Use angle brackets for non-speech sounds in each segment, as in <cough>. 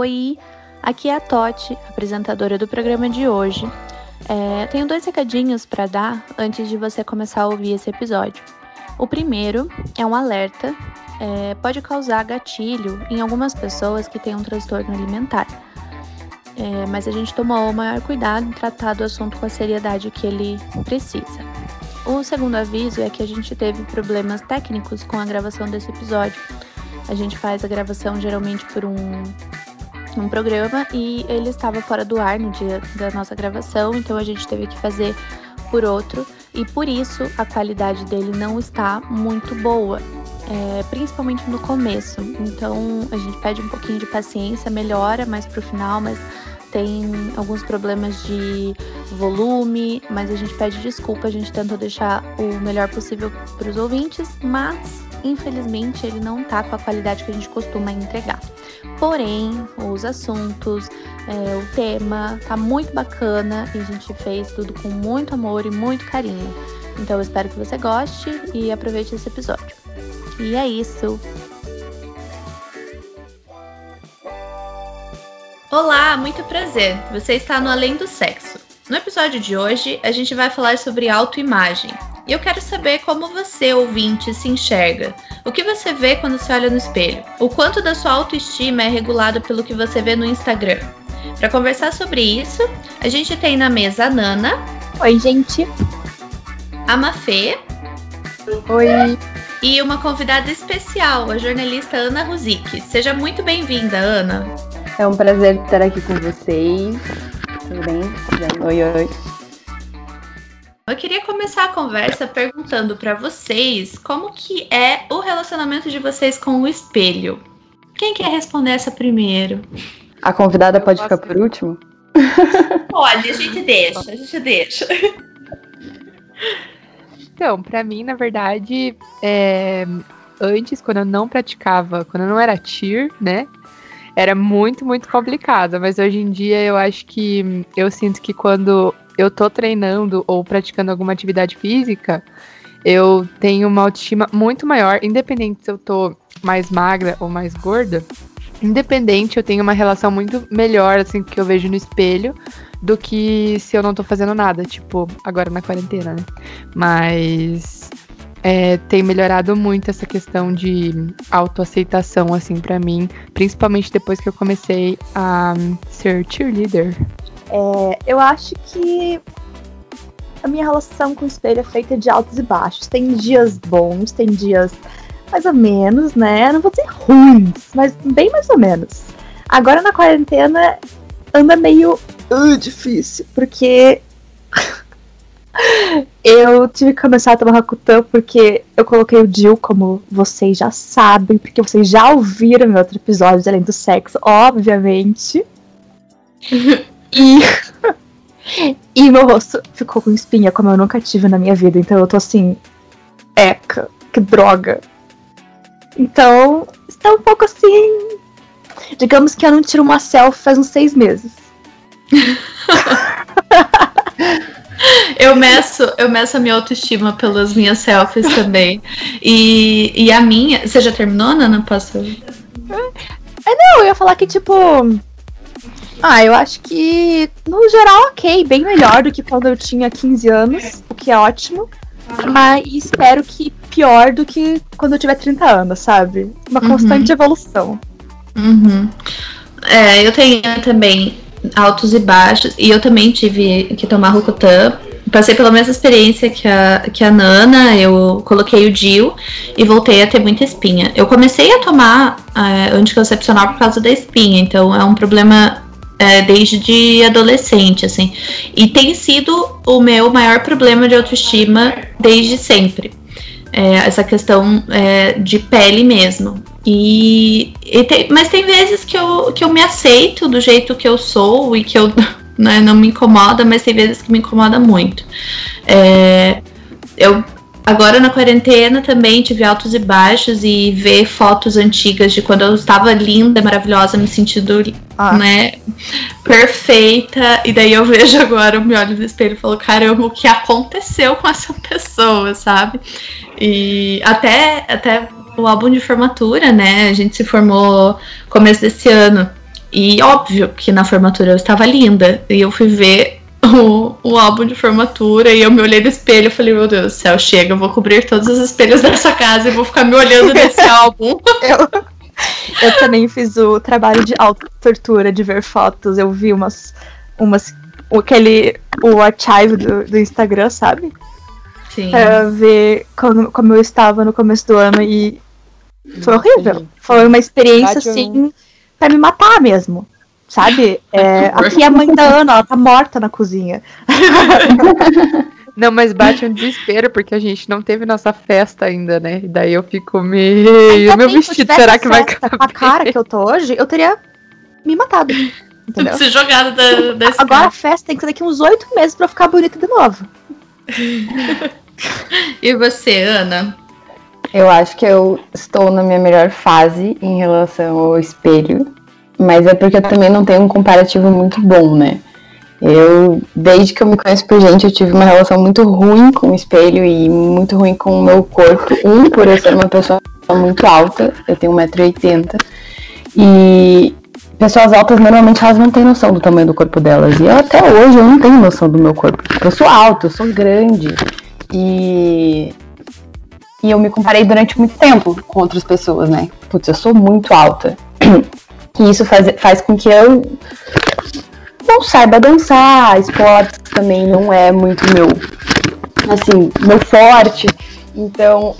Oi, aqui é a Totti, apresentadora do programa de hoje. É, tenho dois recadinhos para dar antes de você começar a ouvir esse episódio. O primeiro é um alerta, é, pode causar gatilho em algumas pessoas que têm um transtorno alimentar. É, mas a gente tomou o maior cuidado em tratar do assunto com a seriedade que ele precisa. O segundo aviso é que a gente teve problemas técnicos com a gravação desse episódio. A gente faz a gravação geralmente por um um programa e ele estava fora do ar no dia da nossa gravação, então a gente teve que fazer por outro e por isso a qualidade dele não está muito boa, é, principalmente no começo. Então a gente pede um pouquinho de paciência, melhora mais pro final, mas tem alguns problemas de volume, mas a gente pede desculpa, a gente tentou deixar o melhor possível para os ouvintes, mas infelizmente ele não tá com a qualidade que a gente costuma entregar. Porém, os assuntos, é, o tema tá muito bacana e a gente fez tudo com muito amor e muito carinho. Então eu espero que você goste e aproveite esse episódio. E é isso. Olá, muito prazer. Você está no Além do Sexo. No episódio de hoje, a gente vai falar sobre autoimagem. E eu quero saber como você, ouvinte, se enxerga. O que você vê quando se olha no espelho? O quanto da sua autoestima é regulado pelo que você vê no Instagram? Para conversar sobre isso, a gente tem na mesa a Nana. Oi, gente. A Mafê. Oi. E uma convidada especial, a jornalista Ana Ruzik. Seja muito bem-vinda, Ana. É um prazer estar aqui com vocês. Tudo bem? Oi, oi. Eu queria começar a conversa perguntando para vocês como que é o relacionamento de vocês com o espelho. Quem quer responder essa primeiro? A convidada pode ficar por último? Olha, a gente deixa, a gente deixa. Então, para mim, na verdade, é... antes, quando eu não praticava, quando eu não era tier, né? Era muito, muito complicado. Mas hoje em dia eu acho que eu sinto que quando eu tô treinando ou praticando alguma atividade física, eu tenho uma autoestima muito maior, independente se eu tô mais magra ou mais gorda. Independente, eu tenho uma relação muito melhor, assim, que eu vejo no espelho, do que se eu não tô fazendo nada, tipo, agora na quarentena, né? Mas é, tem melhorado muito essa questão de autoaceitação, assim, para mim, principalmente depois que eu comecei a ser cheerleader. É, eu acho que a minha relação com o espelho é feita de altos e baixos. Tem dias bons, tem dias mais ou menos, né? Não vou dizer ruins, mas bem mais ou menos. Agora na quarentena anda meio uh, difícil, porque <laughs> eu tive que começar a tomar Rakutan porque eu coloquei o Jill, como vocês já sabem, porque vocês já ouviram meu outro episódio de Além do Sexo, obviamente. <laughs> E. <laughs> e meu rosto ficou com espinha, como eu nunca tive na minha vida. Então eu tô assim. Eca, que droga. Então, está um pouco assim. Digamos que eu não tiro uma selfie faz uns seis meses. <laughs> eu meço, eu meço a minha autoestima pelas minhas selfies também. E, e a minha. Você já terminou, Nana? Posso. É, não, eu ia falar que, tipo, ah, eu acho que, no geral, ok. Bem melhor do que quando eu tinha 15 anos, o que é ótimo. Mas espero que pior do que quando eu tiver 30 anos, sabe? Uma uhum. constante evolução. Uhum. É, eu tenho também altos e baixos. E eu também tive que tomar Rokutan. Passei pela mesma experiência que a, que a Nana, eu coloquei o DIL e voltei a ter muita espinha. Eu comecei a tomar é, anticoncepcional por causa da espinha, então é um problema é, desde adolescente, assim. E tem sido o meu maior problema de autoestima desde sempre. É, essa questão é, de pele mesmo. E, e tem, mas tem vezes que eu, que eu me aceito do jeito que eu sou e que eu <laughs> né, não me incomoda, mas tem vezes que me incomoda muito. É, eu Agora na quarentena também tive altos e baixos e ver fotos antigas de quando eu estava linda, maravilhosa, me sentindo, ah. né, perfeita. E daí eu vejo agora, eu me olho no espelho e falo, caramba, o que aconteceu com essa pessoa, sabe? E até, até o álbum de formatura, né? A gente se formou começo desse ano. E óbvio que na formatura eu estava linda. E eu fui ver o, o álbum de formatura e eu me olhei no espelho e falei, meu Deus do céu, chega, eu vou cobrir todos os espelhos <laughs> dessa casa e vou ficar me olhando nesse <laughs> álbum. Eu, eu também fiz o trabalho de auto-tortura, de ver fotos. Eu vi umas. umas aquele. o archive do, do Instagram, sabe? Sim. Pra ver como, como eu estava no começo do ano e foi horrível. Foi uma experiência assim pra me matar mesmo. Sabe? É, aqui é a mãe da Ana, ela tá morta na cozinha. Não, mas bate um desespero, porque a gente não teve nossa festa ainda, né? E daí eu fico meio. Meu vestido, será que vai caber? Com a cara que eu tô hoje, eu teria me matado. Entendeu? Se jogado da, escada. Agora a festa tem que ser daqui uns oito meses pra ficar bonita de novo. <laughs> E você, Ana? Eu acho que eu estou na minha melhor fase em relação ao espelho, mas é porque eu também não tenho um comparativo muito bom, né? Eu, desde que eu me conheço por gente, eu tive uma relação muito ruim com o espelho e muito ruim com o meu corpo. Um, por eu ser uma pessoa muito alta, eu tenho 1,80m, e pessoas altas normalmente elas não têm noção do tamanho do corpo delas. E eu até hoje eu não tenho noção do meu corpo. Eu sou alta, eu sou grande. E e eu me comparei durante muito tempo com outras pessoas, né? Putz, eu sou muito alta. <clears throat> E isso faz, faz com que eu não saiba dançar, esportes também não é muito meu, assim, meu forte. Então,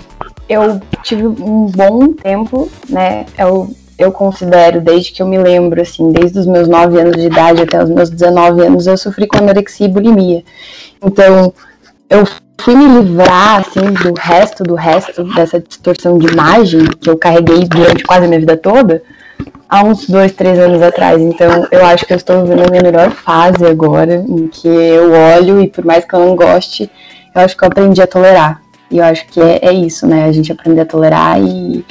eu tive um bom tempo, né? Eu, eu considero, desde que eu me lembro, assim, desde os meus 9 anos de idade até os meus 19 anos, eu sofri com anorexia e bulimia. Então, eu fui me livrar, assim, do resto, do resto dessa distorção de imagem que eu carreguei durante quase a minha vida toda, há uns dois, três anos atrás. Então, eu acho que eu estou vivendo a minha melhor fase agora, em que eu olho e por mais que eu não goste, eu acho que eu aprendi a tolerar. E eu acho que é, é isso, né? A gente aprender a tolerar e,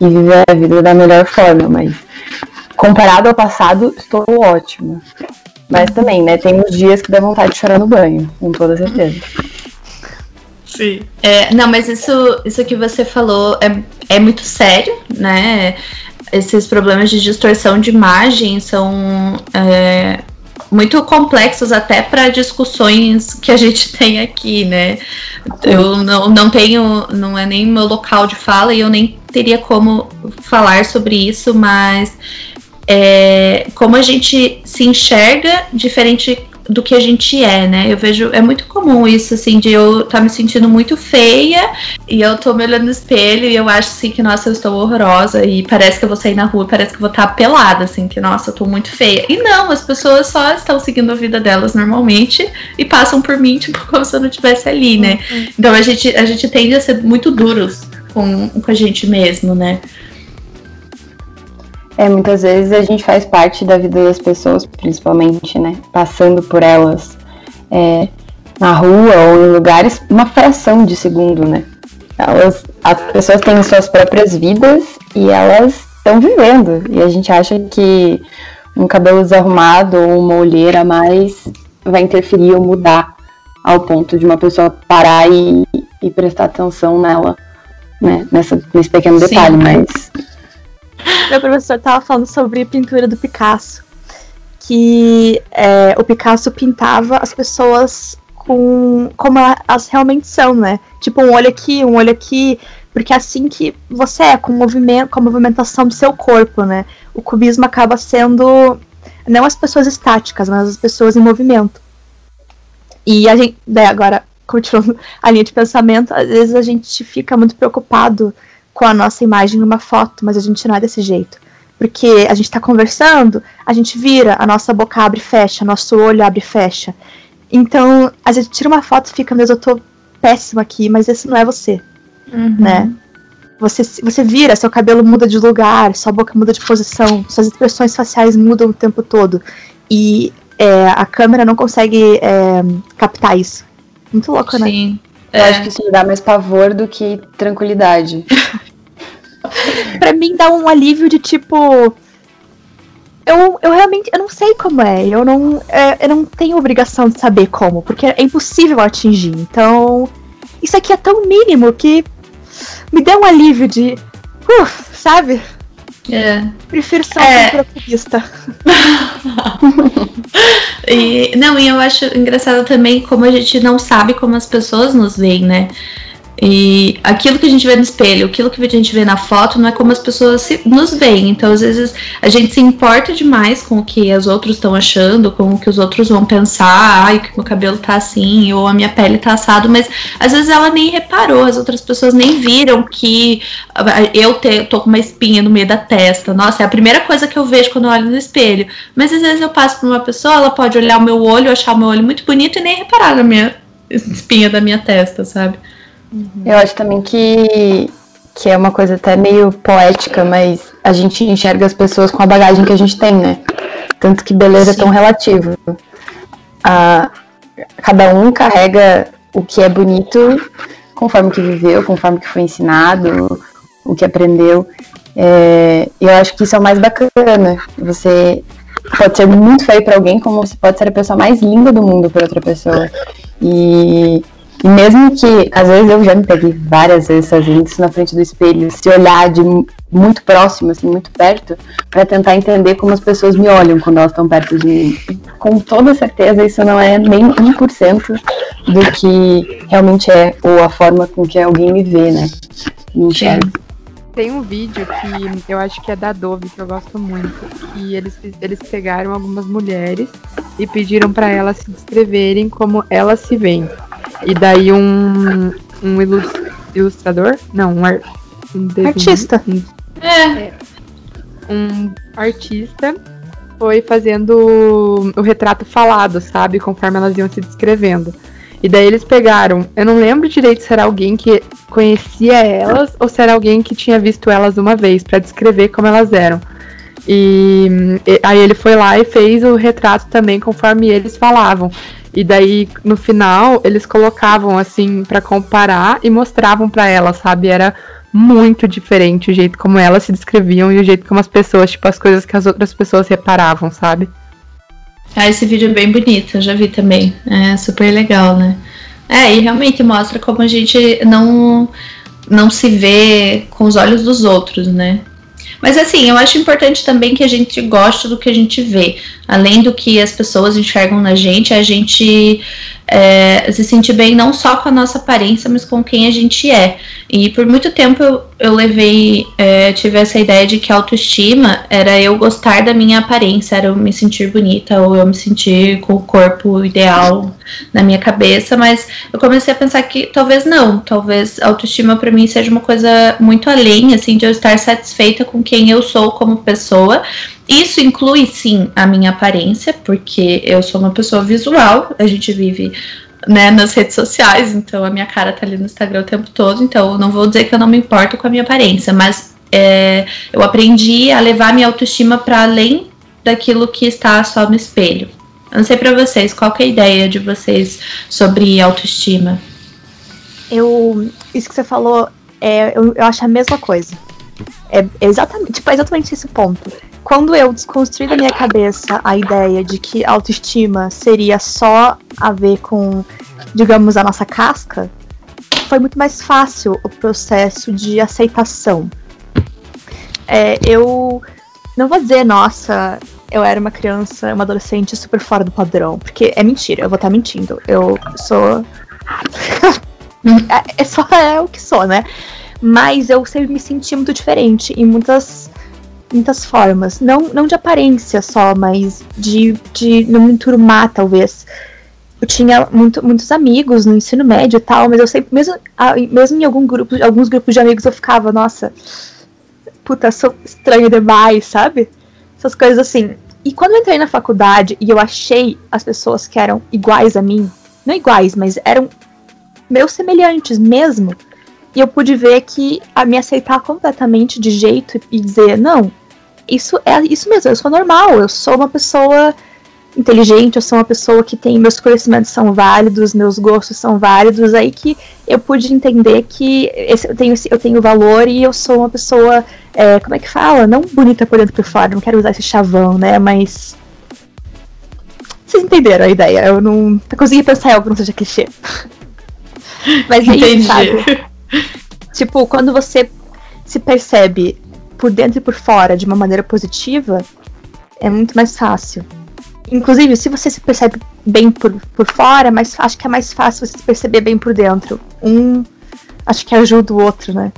e viver a vida da melhor forma. Mas, comparado ao passado, estou ótima. Mas também, né? Tem uns dias que dá vontade de chorar no banho, com toda certeza. Sim. É, não, mas isso, isso que você falou é, é muito sério, né? Esses problemas de distorção de imagem são é, muito complexos até para discussões que a gente <laughs> tem aqui, né? Eu não, não tenho, não é nem meu local de fala e eu nem teria como falar sobre isso, mas é, como a gente se enxerga diferente do que a gente é, né? Eu vejo, é muito comum isso, assim, de eu estar tá me sentindo muito feia e eu tô me olhando no espelho e eu acho, assim, que, nossa, eu estou horrorosa e parece que eu vou sair na rua, parece que eu vou estar tá pelada, assim, que, nossa, eu tô muito feia. E não, as pessoas só estão seguindo a vida delas normalmente e passam por mim, <laughs> tipo, como se eu não estivesse ali, né? Uhum. Então a gente, a gente tende a ser muito duros com, com a gente mesmo, né? É, muitas vezes a gente faz parte da vida das pessoas, principalmente, né? Passando por elas é, na rua ou em lugares, uma fração de segundo, né? Elas, as pessoas têm suas próprias vidas e elas estão vivendo. E a gente acha que um cabelo desarrumado ou uma olheira a mais vai interferir ou mudar ao ponto de uma pessoa parar e, e prestar atenção nela, né? Nessa, nesse pequeno Sim. detalhe, mas Meu professor tava falando sobre pintura do Picasso. Que é, o Picasso pintava as pessoas com como elas realmente são, né? Tipo, um olho aqui, um olho aqui. Porque é assim que você é, com, movimento, com a movimentação do seu corpo, né? O cubismo acaba sendo não as pessoas estáticas, mas as pessoas em movimento. E a gente, daí agora, continuando a linha de pensamento, às vezes a gente fica muito preocupado com a nossa imagem numa foto, mas a gente não é desse jeito. Porque a gente tá conversando, a gente vira, a nossa boca abre e fecha, nosso olho abre e fecha. Então, às vezes tira uma foto e fica, meu Deus, eu tô péssima aqui, mas esse não é você, Uhum. né? Você, você vira, seu cabelo muda de lugar, sua boca muda de posição, suas expressões faciais mudam o tempo todo. E é, a câmera não consegue é, captar isso. Muito louco, né? Sim. eu É. acho que isso me dá mais pavor do que tranquilidade. <laughs> <laughs> pra mim dá um alívio de tipo. Eu, eu realmente eu não sei como é. Eu não, é, eu não tenho obrigação de saber como, porque é impossível atingir. Então, isso aqui é tão mínimo que me deu um alívio de. Uh, sabe? É. Prefiro ser É. uma culturista. <laughs> E, não, e eu acho engraçado também como a gente não sabe como as pessoas nos veem, né? E aquilo que a gente vê no espelho, aquilo que a gente vê na foto, não é como as pessoas se- nos veem. Então, às vezes, a gente se importa demais com o que os outros estão achando, com o que os outros vão pensar, ai, que meu cabelo tá assim, ou a minha pele tá assado, mas às vezes ela nem reparou, as outras pessoas nem viram que ah, eu te- tô com uma espinha no meio da testa. Nossa, é a primeira coisa que eu vejo quando eu olho no espelho. Mas às vezes eu passo por uma pessoa, ela pode olhar o meu olho, achar o meu olho muito bonito e nem reparar na minha espinha da minha testa, sabe? Eu acho também que, que é uma coisa até meio poética, mas a gente enxerga as pessoas com a bagagem que a gente tem, né? Tanto que beleza Sim. é tão relativo. Ah, cada um carrega o que é bonito conforme que viveu, conforme que foi ensinado, o que aprendeu. É, e eu acho que isso é o mais bacana. Você pode ser muito feio para alguém, como você pode ser a pessoa mais linda do mundo para outra pessoa. E, e mesmo que, às vezes, eu já me peguei várias vezes fazendo isso na frente do espelho, se olhar de mu- muito próximo, assim, muito perto, para tentar entender como as pessoas me olham quando elas estão perto de mim. Com toda certeza, isso não é nem 1% do que realmente é, ou a forma com que alguém me vê, né? Me enxerga. Tem um vídeo que eu acho que é da Dove, que eu gosto muito. Que eles, eles pegaram algumas mulheres e pediram pra elas se descreverem como elas se veem. E daí um, um ilus- ilustrador? Não, um, ar, um Artista. um É. um artista foi fazendo o retrato falado, sabe? Conforme elas iam se descrevendo. E daí eles pegaram. Eu não lembro direito se era alguém que conhecia elas ou se era alguém que tinha visto elas uma vez pra descrever como elas eram. E, e aí ele foi lá e fez o retrato também conforme eles falavam. E daí no final eles colocavam assim pra comparar e mostravam pra elas, sabe? Era muito diferente o jeito como elas se descreviam e o jeito como as pessoas, tipo, as coisas que as outras pessoas reparavam, sabe? Ah, esse vídeo é bem bonito, eu já vi também. É super legal, né? É, e realmente mostra como a gente não, não se vê com os olhos dos outros, né? Mas assim, eu acho importante também que a gente goste do que a gente vê. Além do que as pessoas enxergam na gente, a gente é, se sentir bem não só com a nossa aparência, mas com quem a gente é. E por muito tempo eu, eu levei, é, tive essa ideia de que autoestima era eu gostar da minha aparência, era eu me sentir bonita ou eu me sentir com o corpo ideal na minha cabeça, mas eu comecei a pensar que talvez não, talvez autoestima para mim seja uma coisa muito além, assim, de eu estar satisfeita com quem eu sou como pessoa. Isso inclui sim a minha aparência, porque eu sou uma pessoa visual, a gente vive né, nas redes sociais, então a minha cara tá ali no Instagram o tempo todo, então eu não vou dizer que eu não me importo com a minha aparência, mas é, eu aprendi a levar minha autoestima para além daquilo que está só no espelho. Eu não sei pra vocês, qual é a ideia de vocês sobre autoestima? Eu. Isso que você falou, é, eu, eu acho a mesma coisa. É exatamente, tipo, é exatamente esse ponto. Quando eu desconstruí da minha cabeça a ideia de que autoestima seria só a ver com, digamos, a nossa casca, foi muito mais fácil o processo de aceitação. É, eu não vou dizer, nossa, eu era uma criança, uma adolescente super fora do padrão, porque é mentira, eu vou estar mentindo. Eu sou. <laughs> é, é só é o que sou, né? Mas eu sempre me senti muito diferente em muitas, muitas formas. Não, não de aparência só, mas de, de não me enturmar, talvez. Eu tinha muito, muitos amigos no ensino médio e tal, mas eu sempre, mesmo, mesmo em algum grupo, alguns grupos de amigos, eu ficava, nossa, puta, sou estranha demais, sabe? Essas coisas assim. E quando eu entrei na faculdade e eu achei as pessoas que eram iguais a mim, não iguais, mas eram meus semelhantes mesmo, e eu pude ver que a me aceitar completamente de jeito e dizer, não, isso é isso mesmo, eu sou normal, eu sou uma pessoa inteligente, eu sou uma pessoa que tem meus conhecimentos são válidos, meus gostos são válidos, aí que eu pude entender que esse, eu, tenho, eu tenho valor e eu sou uma pessoa, é, como é que fala? Não bonita por dentro e por fora, não quero usar esse chavão, né? Mas. Vocês entenderam a ideia? Eu não eu consegui pensar em algo que não seja clichê. <laughs> Mas é Entendi. sabe? Tipo, quando você se percebe por dentro e por fora de uma maneira positiva, é muito mais fácil. Inclusive, se você se percebe bem por, por fora, mas acho que é mais fácil você se perceber bem por dentro. Um acho que ajuda o outro, né?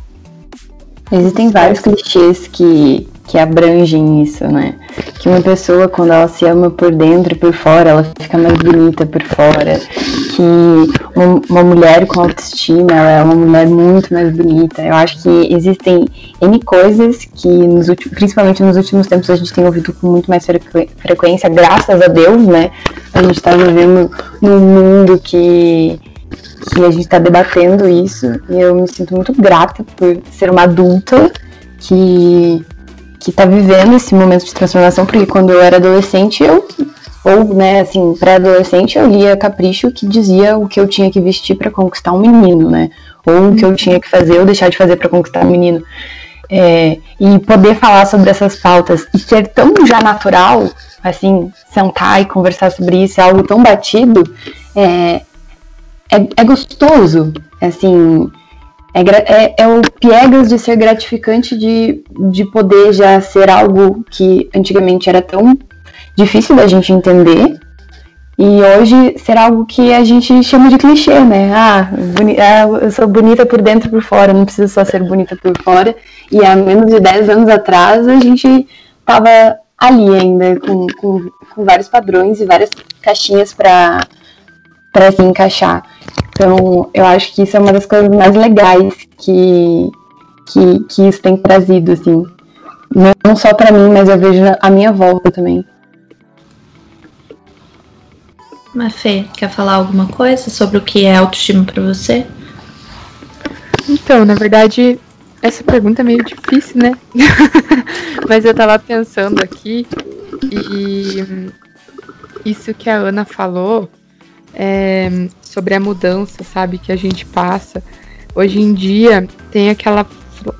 Existem vários clichês que, que abrangem isso, né? Que uma pessoa, quando ela se ama por dentro e por fora, ela fica mais bonita por fora. Que uma, uma mulher com autoestima, ela é uma mulher muito mais bonita. Eu acho que existem N coisas que, nos principalmente nos últimos tempos, a gente tem ouvido com muito mais frequência, graças a Deus, né? A gente tá vivendo num mundo que que a gente está debatendo isso e eu me sinto muito grata por ser uma adulta que que está vivendo esse momento de transformação, porque quando eu era adolescente, eu ou, né, assim, pré-adolescente, eu lia Capricho que dizia o que eu tinha que vestir para conquistar um menino, né? Ou o que eu tinha que fazer ou deixar de fazer para conquistar um menino. É, e poder falar sobre essas pautas e ser tão já natural, assim, sentar e conversar sobre isso, é algo tão batido, é, é, é gostoso, assim, é, é, é, o piegas de ser gratificante de, de poder já ser algo que antigamente era tão difícil da gente entender e hoje ser algo que a gente chama de clichê, né? Ah, ah, eu sou bonita por dentro e por fora, não preciso só ser bonita por fora. E há menos de 10 anos atrás a gente tava ali ainda com, com, com vários padrões e várias caixinhas para se encaixar. Então, eu acho que isso é uma das coisas mais legais que, que, que isso tem trazido, assim. Não só para mim, mas eu vejo a minha volta também. Mafê, quer falar alguma coisa sobre o que é autoestima para você? Então, na verdade, essa pergunta é meio difícil, né? <laughs> mas eu tava pensando aqui e isso que a Ana falou é, sobre a mudança, sabe, que a gente passa. Hoje em dia tem aquela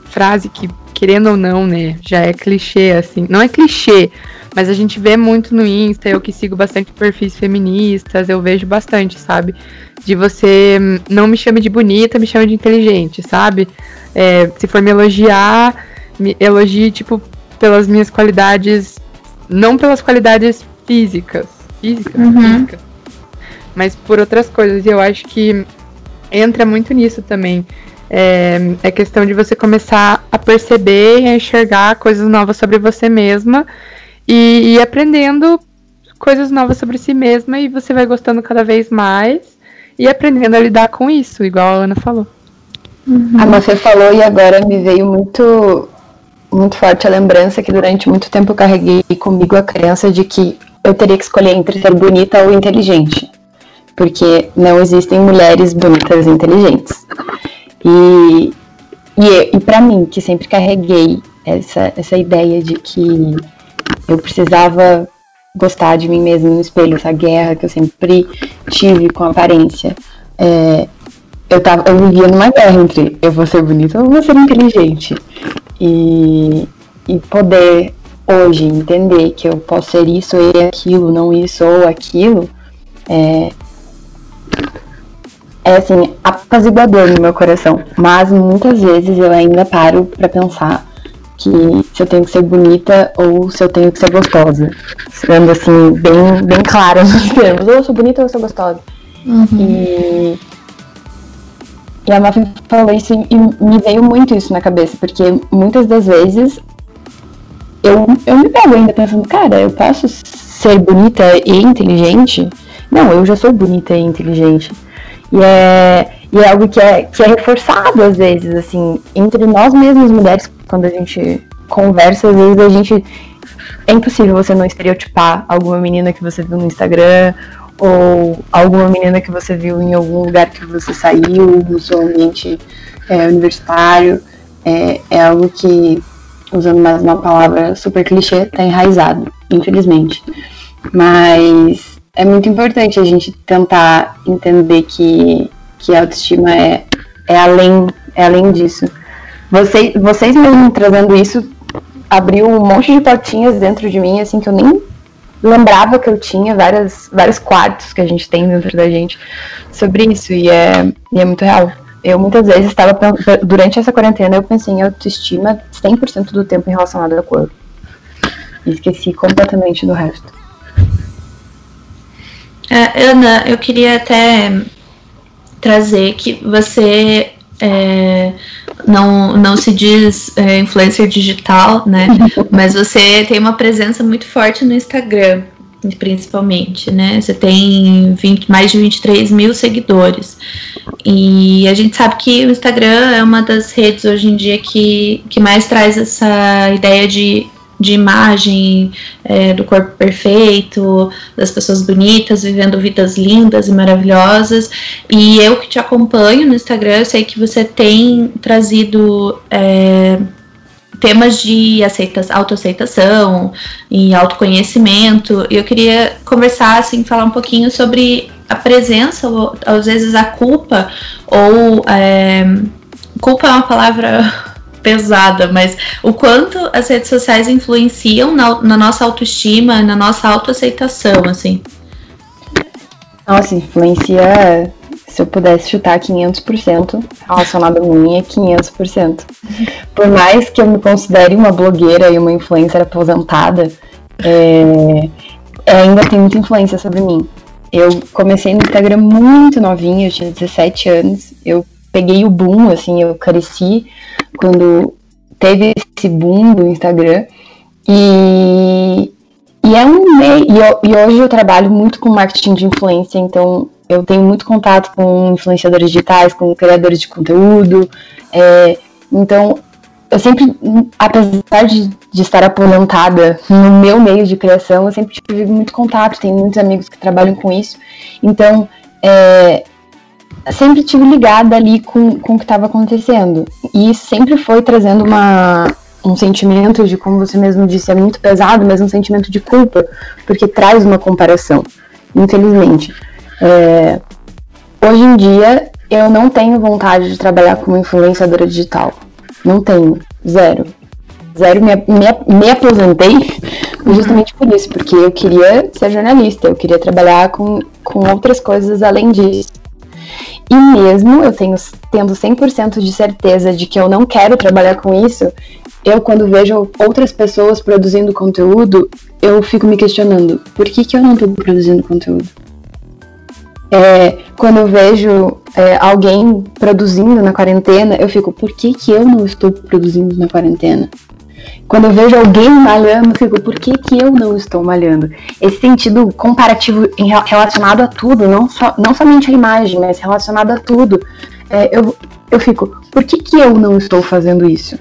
frase que, querendo ou não, né, já é clichê, assim. Não é clichê, mas a gente vê muito no Insta, eu que sigo bastante perfis feministas, eu vejo bastante, sabe? De você não me chame de bonita, me chame de inteligente, sabe? É, se for me elogiar, me elogie, tipo, pelas minhas qualidades, não pelas qualidades físicas. Físicas? Uhum. Físicas mas por outras coisas. E eu acho que entra muito nisso também. É, é questão de você começar a perceber e a enxergar coisas novas sobre você mesma e, e aprendendo coisas novas sobre si mesma e você vai gostando cada vez mais e aprendendo a lidar com isso, igual a Ana falou. Uhum. A Mafê falou e agora me veio muito muito forte a lembrança que durante muito tempo eu carreguei comigo a crença de que eu teria que escolher entre ser bonita ou inteligente porque não existem mulheres bonitas e inteligentes. E, e, e para mim, que sempre carreguei essa, essa ideia de que eu precisava gostar de mim mesma no espelho, essa guerra que eu sempre tive com a aparência. É, eu, tava, eu vivia numa guerra entre eu vou ser bonita ou vou ser inteligente. E, e poder hoje entender que eu posso ser isso e aquilo, não isso ou aquilo, é, é assim, apaziguador no meu coração. Mas muitas vezes eu ainda paro para pensar que se eu tenho que ser bonita ou se eu tenho que ser gostosa. Sendo assim, bem, bem clara <laughs> nos termos. Ou eu sou bonita ou eu sou gostosa. Uhum. E, e a Muffin falou isso e me veio muito isso na cabeça, porque muitas das vezes eu, eu me pego ainda pensando, cara, eu posso ser bonita e inteligente? Não, eu já sou bonita e inteligente. E é, e é algo que é, que é reforçado às vezes, assim, entre nós mesmas mulheres, quando a gente conversa, às vezes a gente. É impossível você não estereotipar alguma menina que você viu no Instagram, ou alguma menina que você viu em algum lugar que você saiu, no seu ambiente é, universitário. É, é algo que, usando mais uma palavra super clichê, tá enraizado, infelizmente. Mas é muito importante a gente tentar entender que, que a autoestima é, é, além, é além disso. Vocês, vocês mesmo trazendo isso abriu um monte de portinhas dentro de mim, assim, que eu nem lembrava que eu tinha, várias, vários quartos que a gente tem dentro da gente sobre isso, e é, e é muito real. Eu muitas vezes estava durante essa quarentena eu pensei em autoestima 100% do tempo relacionado ao corpo. E esqueci completamente do resto. É, Ana, eu queria até trazer que você é, não, não se diz é, influencer digital, né? <laughs> Mas você tem uma presença muito forte no Instagram, principalmente, né? Você tem 20, mais de 23 mil seguidores. E a gente sabe que o Instagram é uma das redes hoje em dia que, que mais traz essa ideia de de imagem é, do corpo perfeito, das pessoas bonitas, vivendo vidas lindas e maravilhosas. E eu que te acompanho no Instagram, eu sei que você tem trazido é, temas de aceita autoaceitação e autoconhecimento. E eu queria conversar, assim, falar um pouquinho sobre a presença, ou, às vezes a culpa, ou. É, culpa é uma palavra pesada, mas o quanto as redes sociais influenciam na, na nossa autoestima, na nossa autoaceitação, assim. Nossa, influencia, se eu pudesse chutar 500% relacionado a mim, é 500%. Por mais que eu me considere uma blogueira e uma influencer aposentada, é, ainda tem muita influência sobre mim. Eu comecei no Instagram muito novinha, eu tinha 17 anos. Eu peguei o boom, assim, eu cresci quando teve esse boom do Instagram. E, e é um meio. E, e, hoje eu trabalho muito com marketing de influência, então eu tenho muito contato com influenciadores digitais, com criadores de conteúdo. É, então, eu sempre, apesar de, de estar aposentada no meu meio de criação, eu sempre tive muito contato, tenho muitos amigos que trabalham com isso. Então, é, sempre tive ligada ali com, com o que estava acontecendo. E sempre foi trazendo uma, um sentimento de, como você mesmo disse, é muito pesado, mas um sentimento de culpa, porque traz uma comparação, infelizmente. É, hoje em dia, eu não tenho vontade de trabalhar como influenciadora digital. Não tenho. Zero. Zero. Me, me, me aposentei <laughs> justamente por isso, porque eu queria ser jornalista, eu queria trabalhar com, com outras coisas além disso. E mesmo eu tenho, tendo 100% de certeza de que eu não quero trabalhar com isso, eu quando vejo outras pessoas produzindo conteúdo, eu fico me questionando, por que, que eu não estou produzindo conteúdo? É, quando eu vejo é, alguém produzindo na quarentena, eu fico, por que, que eu não estou produzindo na quarentena? Quando eu vejo alguém malhando, eu fico, por que, que eu não estou malhando? Esse sentido comparativo em, relacionado a tudo, não, só, não somente a imagem, mas relacionado a tudo. É, eu, eu fico, por que, que eu não estou fazendo isso?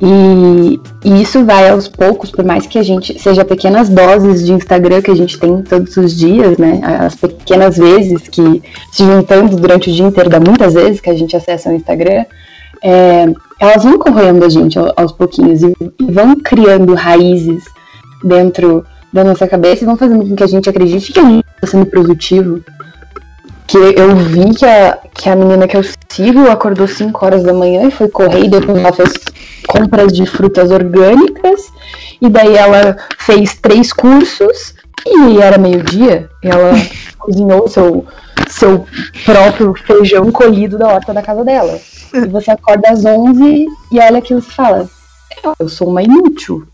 E, e, isso vai aos poucos, por mais que a gente seja pequenas doses de Instagram que a gente tem todos os dias, né? As pequenas vezes que se juntando durante o dia inteiro, dá muitas vezes que a gente acessa o Instagram, é, elas vão corroendo a gente aos pouquinhos e vão criando raízes dentro da nossa cabeça e vão fazendo com que a gente acredite que a gente está sendo produtivo. Que eu vi que a, que a menina que eu sigo acordou 5 horas da manhã e foi correr e depois ela fez compras de frutas orgânicas e daí ela fez três cursos e era meio-dia e ela <laughs> cozinhou seu, seu próprio feijão colhido da horta da casa dela. E você acorda às 11 e olha aquilo e fala: Eu sou uma inútil.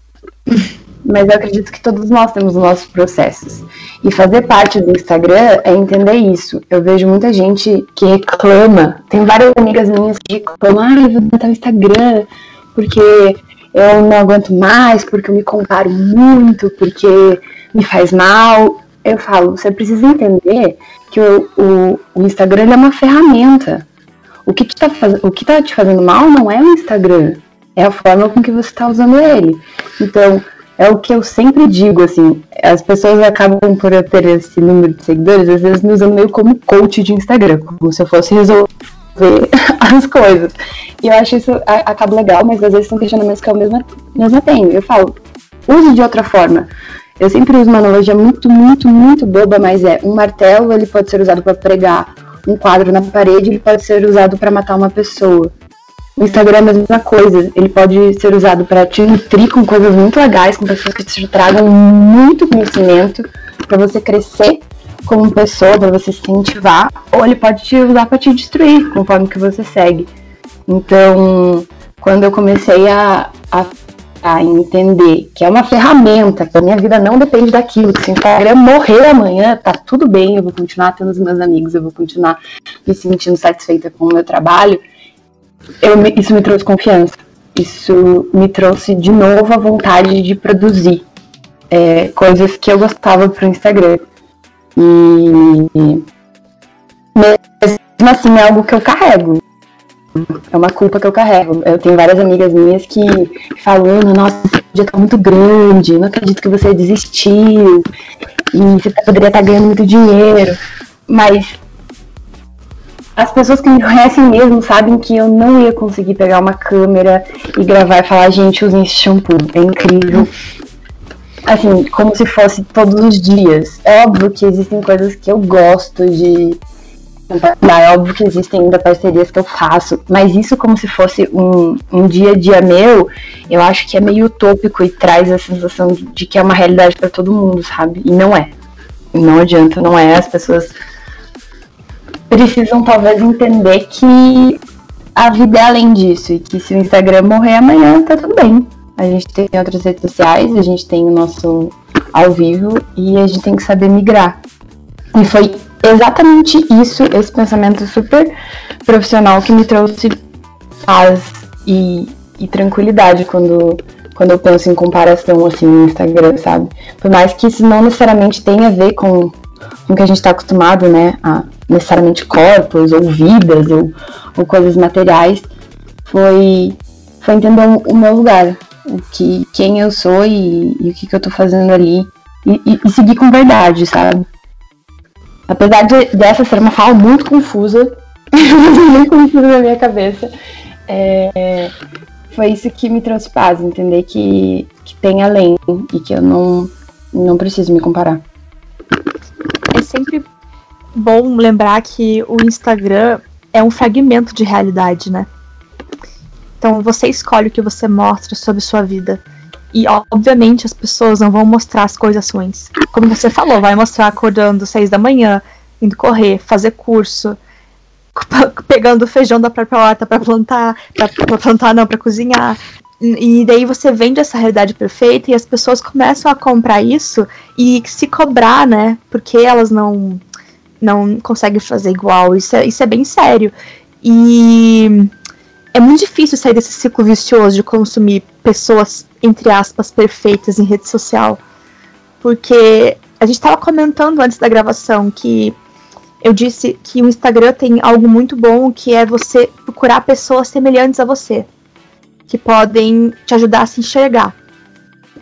Mas eu acredito que todos nós temos os nossos processos. E fazer parte do Instagram é entender isso. Eu vejo muita gente que reclama. Tem várias amigas minhas que reclamam: Ah, eu vou botar o Instagram porque eu não aguento mais, porque eu me comparo muito, porque me faz mal. Eu falo: Você precisa entender que o, o, o Instagram é uma ferramenta. O que, tá faz... o que tá te fazendo mal não é o Instagram, é a forma com que você está usando ele. Então, é o que eu sempre digo, assim, as pessoas acabam por ter esse número de seguidores, às vezes me usando meio como coach de Instagram, como se eu fosse resolver <laughs> as coisas. E eu acho isso acaba legal, mas às vezes são questionamentos que eu mesma, mesma tenho. Eu falo, use de outra forma. Eu sempre uso uma analogia muito, muito, muito boba, mas é um martelo ele pode ser usado para pregar um quadro na parede, ele pode ser usado para matar uma pessoa. O Instagram é a mesma coisa, ele pode ser usado para te nutrir com coisas muito legais, com pessoas que te tragam muito conhecimento, para você crescer, como pessoa, para você se incentivar, ou ele pode te usar para te destruir, conforme que você segue. Então, quando eu comecei a, a, a, entender que é uma ferramenta, que a minha vida não depende daquilo, que se o Instagram morrer amanhã, tá tudo bem, eu vou continuar tendo os meus amigos, eu vou continuar me sentindo satisfeita com o meu trabalho, eu, isso me trouxe confiança. Isso me trouxe de novo a vontade de produzir é, coisas que eu gostava pro Instagram. E mesmo assim é algo que eu carrego. É uma culpa que eu carrego. Eu tenho várias amigas minhas que falam, nossa, esse dia tá muito grande, não acredito que você desistiu, e você poderia estar tá ganhando muito dinheiro. Mas as pessoas que me conhecem mesmo sabem que eu não ia conseguir pegar uma câmera e gravar e falar, gente, usem esse shampoo, é incrível. Assim, como se fosse todos os dias. É óbvio que existem coisas que eu gosto de é óbvio que existem ainda parcerias que eu faço, mas isso como se fosse um, um dia a dia meu, eu acho que é meio utópico e traz a sensação de, que é uma realidade para todo mundo, sabe? E não é. Não adianta, não é. As pessoas precisam talvez entender que a vida é além disso e que se o Instagram morrer amanhã, tá tudo bem. A gente tem outras redes sociais, a gente tem o nosso ao vivo e a gente tem que saber migrar. E foi exatamente isso, esse pensamento super profissional que me trouxe paz e, e tranquilidade quando, quando eu penso em comparação assim no Instagram, sabe? Por mais que isso não necessariamente tenha a ver com, o que a gente está acostumado, né? A, necessariamente corpos ou vidas ou, ou coisas materiais, foi, foi entender o meu lugar, o que, quem eu sou e, e o que, que eu tô fazendo ali e, e, e, seguir com verdade, sabe? Apesar de, dessa ser uma fala muito confusa, <laughs> muito confusa na minha cabeça, é, foi isso que me trouxe paz, entender que, que tem além e que eu não, não preciso me comparar. É sempre bom lembrar que o Instagram é um fragmento de realidade, né? Então você escolhe o que você mostra sobre sua vida. E obviamente as pessoas não vão mostrar as coisas ruins. Como você falou, vai mostrar acordando seis da manhã, indo correr, fazer curso, <laughs> pegando feijão da própria horta para plantar, para plantar não, para cozinhar. E daí você vende essa realidade perfeita e as pessoas começam a comprar isso e se cobrar, né? Porque elas não não consegue fazer igual. Isso é, isso é bem sério. E é muito difícil sair desse ciclo vicioso de consumir pessoas, entre aspas, perfeitas em rede social. Porque a gente estava comentando antes da gravação que eu disse que o Instagram tem algo muito bom que é você procurar pessoas semelhantes a você. Que podem te ajudar a se enxergar.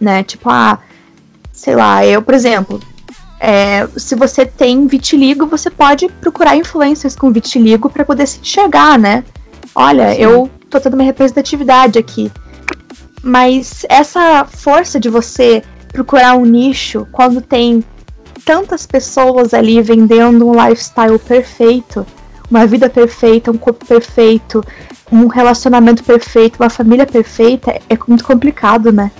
Né? Tipo, ah, sei lá, eu, por exemplo, é, se você tem vitiligo, você pode procurar influencers com vitiligo para poder se enxergar, né? Olha, Sim. eu tô tendo uma representatividade aqui. Mas essa força de você procurar um nicho quando tem tantas pessoas ali vendendo um lifestyle perfeito, uma vida perfeita, um corpo perfeito, um relacionamento perfeito, uma família perfeita, é muito complicado, né?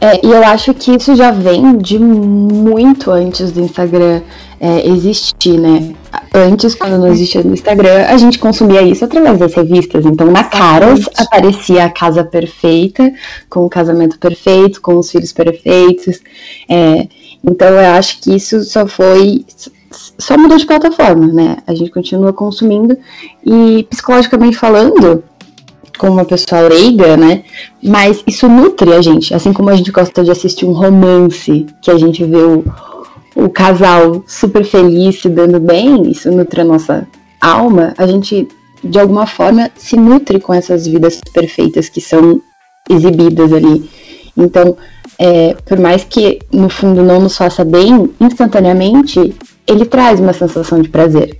É, e eu acho que isso já vem de muito antes do Instagram é, existir, né? Antes, quando não existia no Instagram, a gente consumia isso através das revistas. Então, na Caras aparecia a casa perfeita, com o casamento perfeito, com os filhos perfeitos. É, então, eu acho que isso só foi. Só mudou de plataforma, né? A gente continua consumindo. E, psicologicamente falando, como uma pessoa leiga, né? Mas isso nutre a gente, assim como a gente gosta de assistir um romance, que a gente vê o, o casal super feliz se dando bem, isso nutre a nossa alma, a gente de alguma forma se nutre com essas vidas perfeitas que são exibidas ali. Então, é, por mais que no fundo não nos faça bem, instantaneamente ele traz uma sensação de prazer.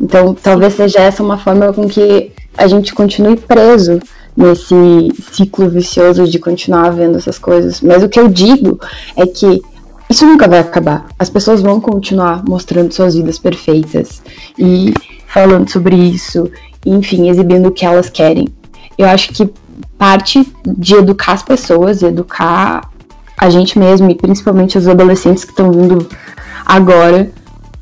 Então, talvez seja essa uma forma com que a gente continue preso nesse ciclo vicioso de continuar vendo essas coisas. Mas o que eu digo é que isso nunca vai acabar. As pessoas vão continuar mostrando suas vidas perfeitas e falando sobre isso, enfim, exibindo o que elas querem. Eu acho que parte de educar as pessoas, educar a gente mesmo e principalmente os adolescentes que estão vindo agora,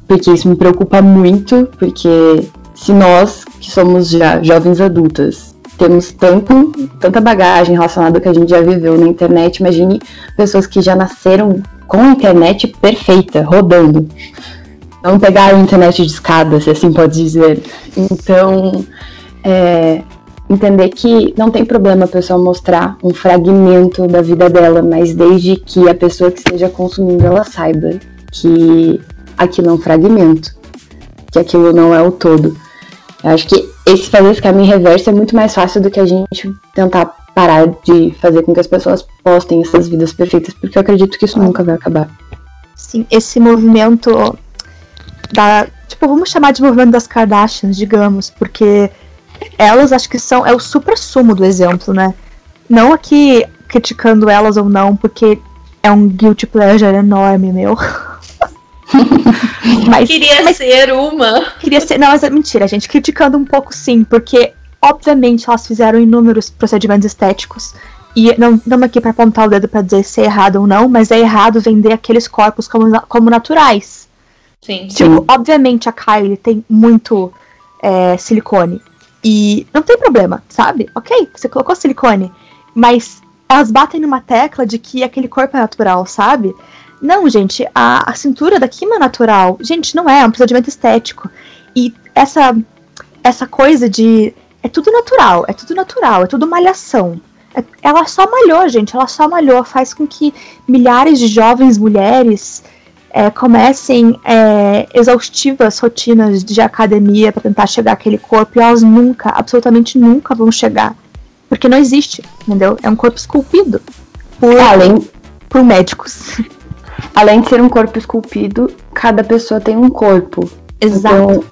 porque isso me preocupa muito, porque se nós, que somos já jovens adultas, temos tanto, tanta bagagem relacionada ao que a gente já viveu na internet, imagine pessoas que já nasceram com a internet perfeita, rodando. Não pegaram a internet de escada, se assim pode dizer. Então, é, entender que não tem problema a pessoa mostrar um fragmento da vida dela, mas desde que a pessoa que esteja consumindo ela saiba que aquilo é um fragmento, que aquilo não é o todo. Eu acho que esse fazer esse caminho reverso é muito mais fácil do que a gente tentar parar de fazer com que as pessoas postem essas vidas perfeitas, porque eu acredito que isso nunca vai acabar. Sim, esse movimento da. Tipo, vamos chamar de movimento das Kardashians, digamos, porque elas acho que são. É o supra sumo do exemplo, né? Não aqui criticando elas ou não, porque é um guilty pleasure enorme, meu. <laughs> mas, queria mas, ser uma. Queria ser. Não, mas é mentira, gente. Criticando um pouco sim, porque obviamente elas fizeram inúmeros procedimentos estéticos. E não estamos aqui para apontar o dedo para dizer se é errado ou não, mas é errado vender aqueles corpos como, como naturais. Sim. Tipo, obviamente a Kylie tem muito é, silicone. E não tem problema, sabe? Ok, você colocou silicone, mas elas batem numa tecla de que aquele corpo é natural, sabe? Não, gente, a, a cintura da Kim é natural. Gente, não é, é um procedimento estético. E essa, essa coisa de. É tudo natural, é tudo natural, é tudo malhação. É, ela só malhou, gente, ela só malhou. Faz com que milhares de jovens mulheres é, comecem é, exaustivas rotinas de academia para tentar chegar àquele corpo e elas nunca, absolutamente nunca vão chegar. Porque não existe, entendeu? É um corpo esculpido por, Além... por médicos. <laughs> Além de ser um corpo esculpido, cada pessoa tem um corpo. Exato. Então,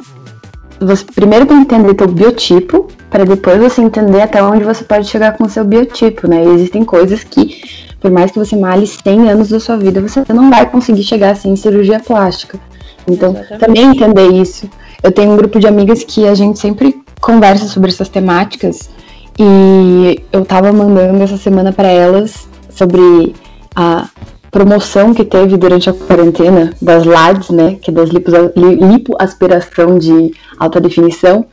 você primeiro tem que entender teu biotipo, para depois você entender até onde você pode chegar com o seu biotipo, né? E existem coisas que por mais que você male 100 anos da sua vida, você não vai conseguir chegar assim em cirurgia plástica. Então, Exatamente. também entender isso. Eu tenho um grupo de amigas que a gente sempre conversa sobre essas temáticas e eu tava mandando essa semana para elas sobre a promoção que teve durante a quarentena das LADs, né, que é das lipoaspiração de alta definição,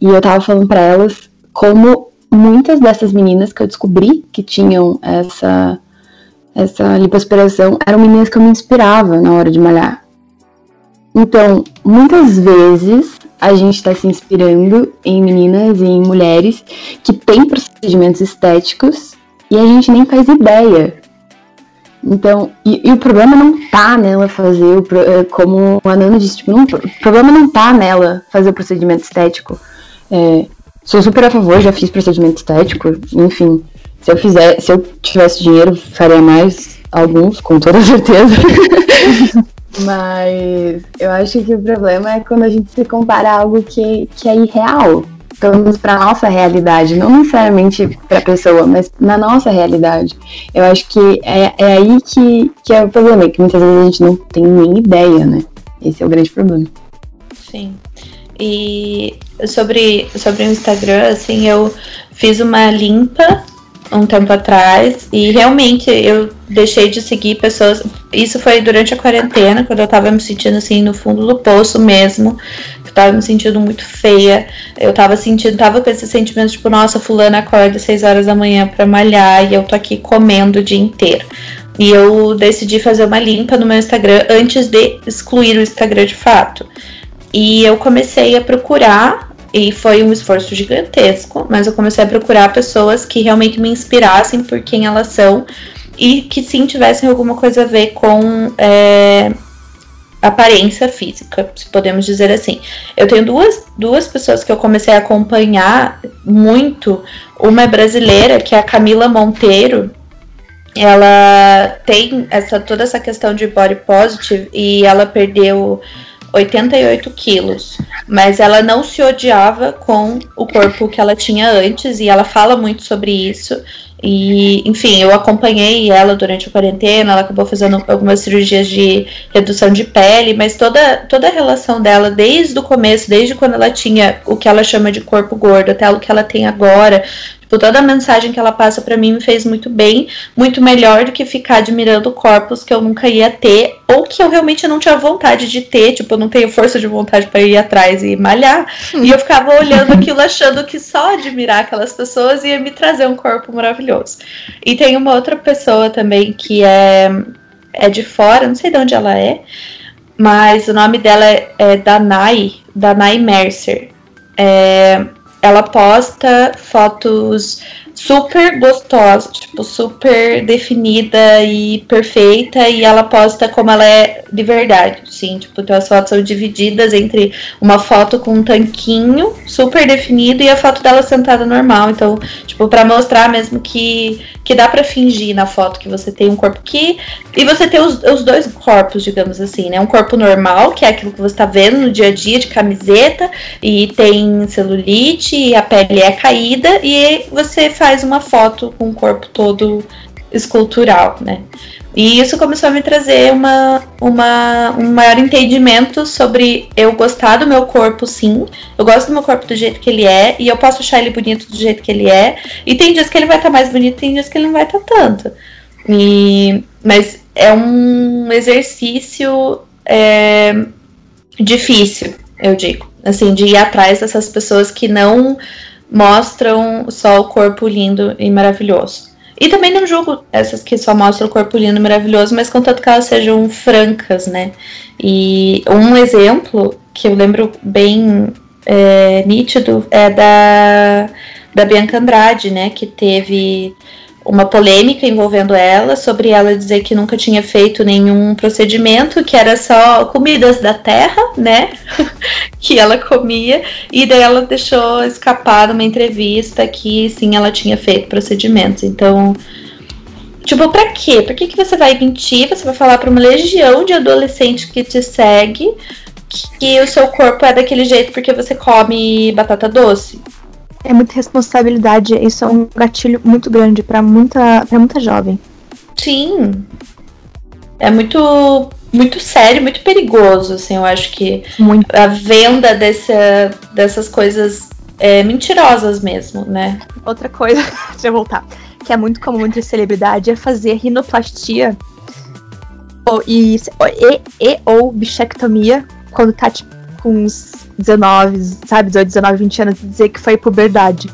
e eu tava falando para elas como muitas dessas meninas que eu descobri que tinham essa, essa lipoaspiração eram meninas que eu me inspirava na hora de malhar. Então, muitas vezes a gente está se inspirando em meninas e em mulheres que têm procedimentos estéticos e a gente nem faz ideia. Então, e, e o problema não tá nela fazer, o, é, como a Nana disse, tipo, não, o problema não tá nela fazer o procedimento estético. É, Sou super a favor, já fiz procedimento estético, enfim. Se eu fizer, se eu tivesse dinheiro, faria mais alguns, com toda <laughs> certeza. Mas eu acho que o problema é quando a gente se compara a algo que, que é irreal. Pelo menos para nossa realidade, não necessariamente para a pessoa, mas na nossa realidade. Eu acho que é, é aí que, que é o problema, que muitas vezes a gente não tem nem ideia, né? Esse é o grande problema. Sim. E sobre, sobre o Instagram, assim, eu fiz uma limpa um tempo atrás e realmente eu deixei de seguir pessoas. Isso foi durante a quarentena, quando eu tava me sentindo assim no fundo do poço mesmo. Eu tava me sentindo muito feia. Eu tava sentindo, tava com esse sentimento tipo, nossa, fulana acorda às 6 horas da manhã para malhar e eu tô aqui comendo o dia inteiro. E eu decidi fazer uma limpa no meu Instagram antes de excluir o Instagram de fato. E eu comecei a procurar, e foi um esforço gigantesco, mas eu comecei a procurar pessoas que realmente me inspirassem por quem elas são e que sim tivessem alguma coisa a ver com é, aparência física, se podemos dizer assim. Eu tenho duas, duas pessoas que eu comecei a acompanhar muito. Uma é brasileira, que é a Camila Monteiro. Ela tem essa toda essa questão de body positive e ela perdeu 88 quilos, mas ela não se odiava com o corpo que ela tinha antes e ela fala muito sobre isso. E, enfim, eu acompanhei ela durante a quarentena, ela acabou fazendo algumas cirurgias de redução de pele, mas toda, toda a relação dela, desde o começo, desde quando ela tinha o que ela chama de corpo gordo até o que ela tem agora, Tipo, toda a mensagem que ela passa para mim me fez muito bem, muito melhor do que ficar admirando corpos que eu nunca ia ter, ou que eu realmente não tinha vontade de ter, tipo, eu não tenho força de vontade para ir atrás e malhar. e eu ficava olhando aquilo achando que só admirar aquelas pessoas ia me trazer um corpo maravilhoso. E tem uma outra pessoa também que é, é de fora, não sei de onde ela é, mas o nome dela é, é Danai, Danai Mercer. É, ela posta fotos super gostosa, tipo, super definida e perfeita, e ela posta como ela é de verdade, sim, tipo, então as fotos são divididas entre uma foto com um tanquinho super definido e a foto dela sentada normal, então, tipo, para mostrar mesmo que, que dá para fingir na foto que você tem um corpo que e você tem os, os dois corpos, digamos assim, né, um corpo normal, que é aquilo que você tá vendo no dia a dia de camiseta e tem celulite e a pele é caída e você faz faz uma foto com o corpo todo escultural, né? E isso começou a me trazer uma, uma, um maior entendimento sobre eu gostar do meu corpo, sim. Eu gosto do meu corpo do jeito que ele é, e eu posso achar ele bonito do jeito que ele é. E tem dias que ele vai estar tá mais bonito, tem dias que ele não vai estar tá tanto. E, mas é um exercício é, difícil, eu digo. Assim, de ir atrás dessas pessoas que não mostram só o corpo lindo e maravilhoso. E também não julgo essas que só mostram o corpo lindo e maravilhoso, mas contanto que elas sejam francas, né? E um exemplo que eu lembro bem é, nítido é da, da Bianca Andrade, né? Que teve uma polêmica envolvendo ela, sobre ela dizer que nunca tinha feito nenhum procedimento, que era só comidas da terra, né? <laughs> que ela comia, e daí ela deixou escapar numa entrevista que sim, ela tinha feito procedimentos. Então, tipo, pra quê? Por que, que você vai mentir? Você vai falar pra uma legião de adolescentes que te segue que o seu corpo é daquele jeito porque você come batata doce? É muita responsabilidade. Isso é um gatilho muito grande para muita, pra muita jovem. Sim. É muito, muito sério, muito perigoso, assim, eu acho que muito. a venda dessa, dessas coisas é, mentirosas mesmo, né? Outra coisa, <laughs> deixa eu voltar, que é muito comum entre celebridade é fazer rinoplastia ou, e, e, e ou bichectomia quando tá, tipo, com uns 19, sabe, 18, 19, 20 anos e dizer que foi puberdade.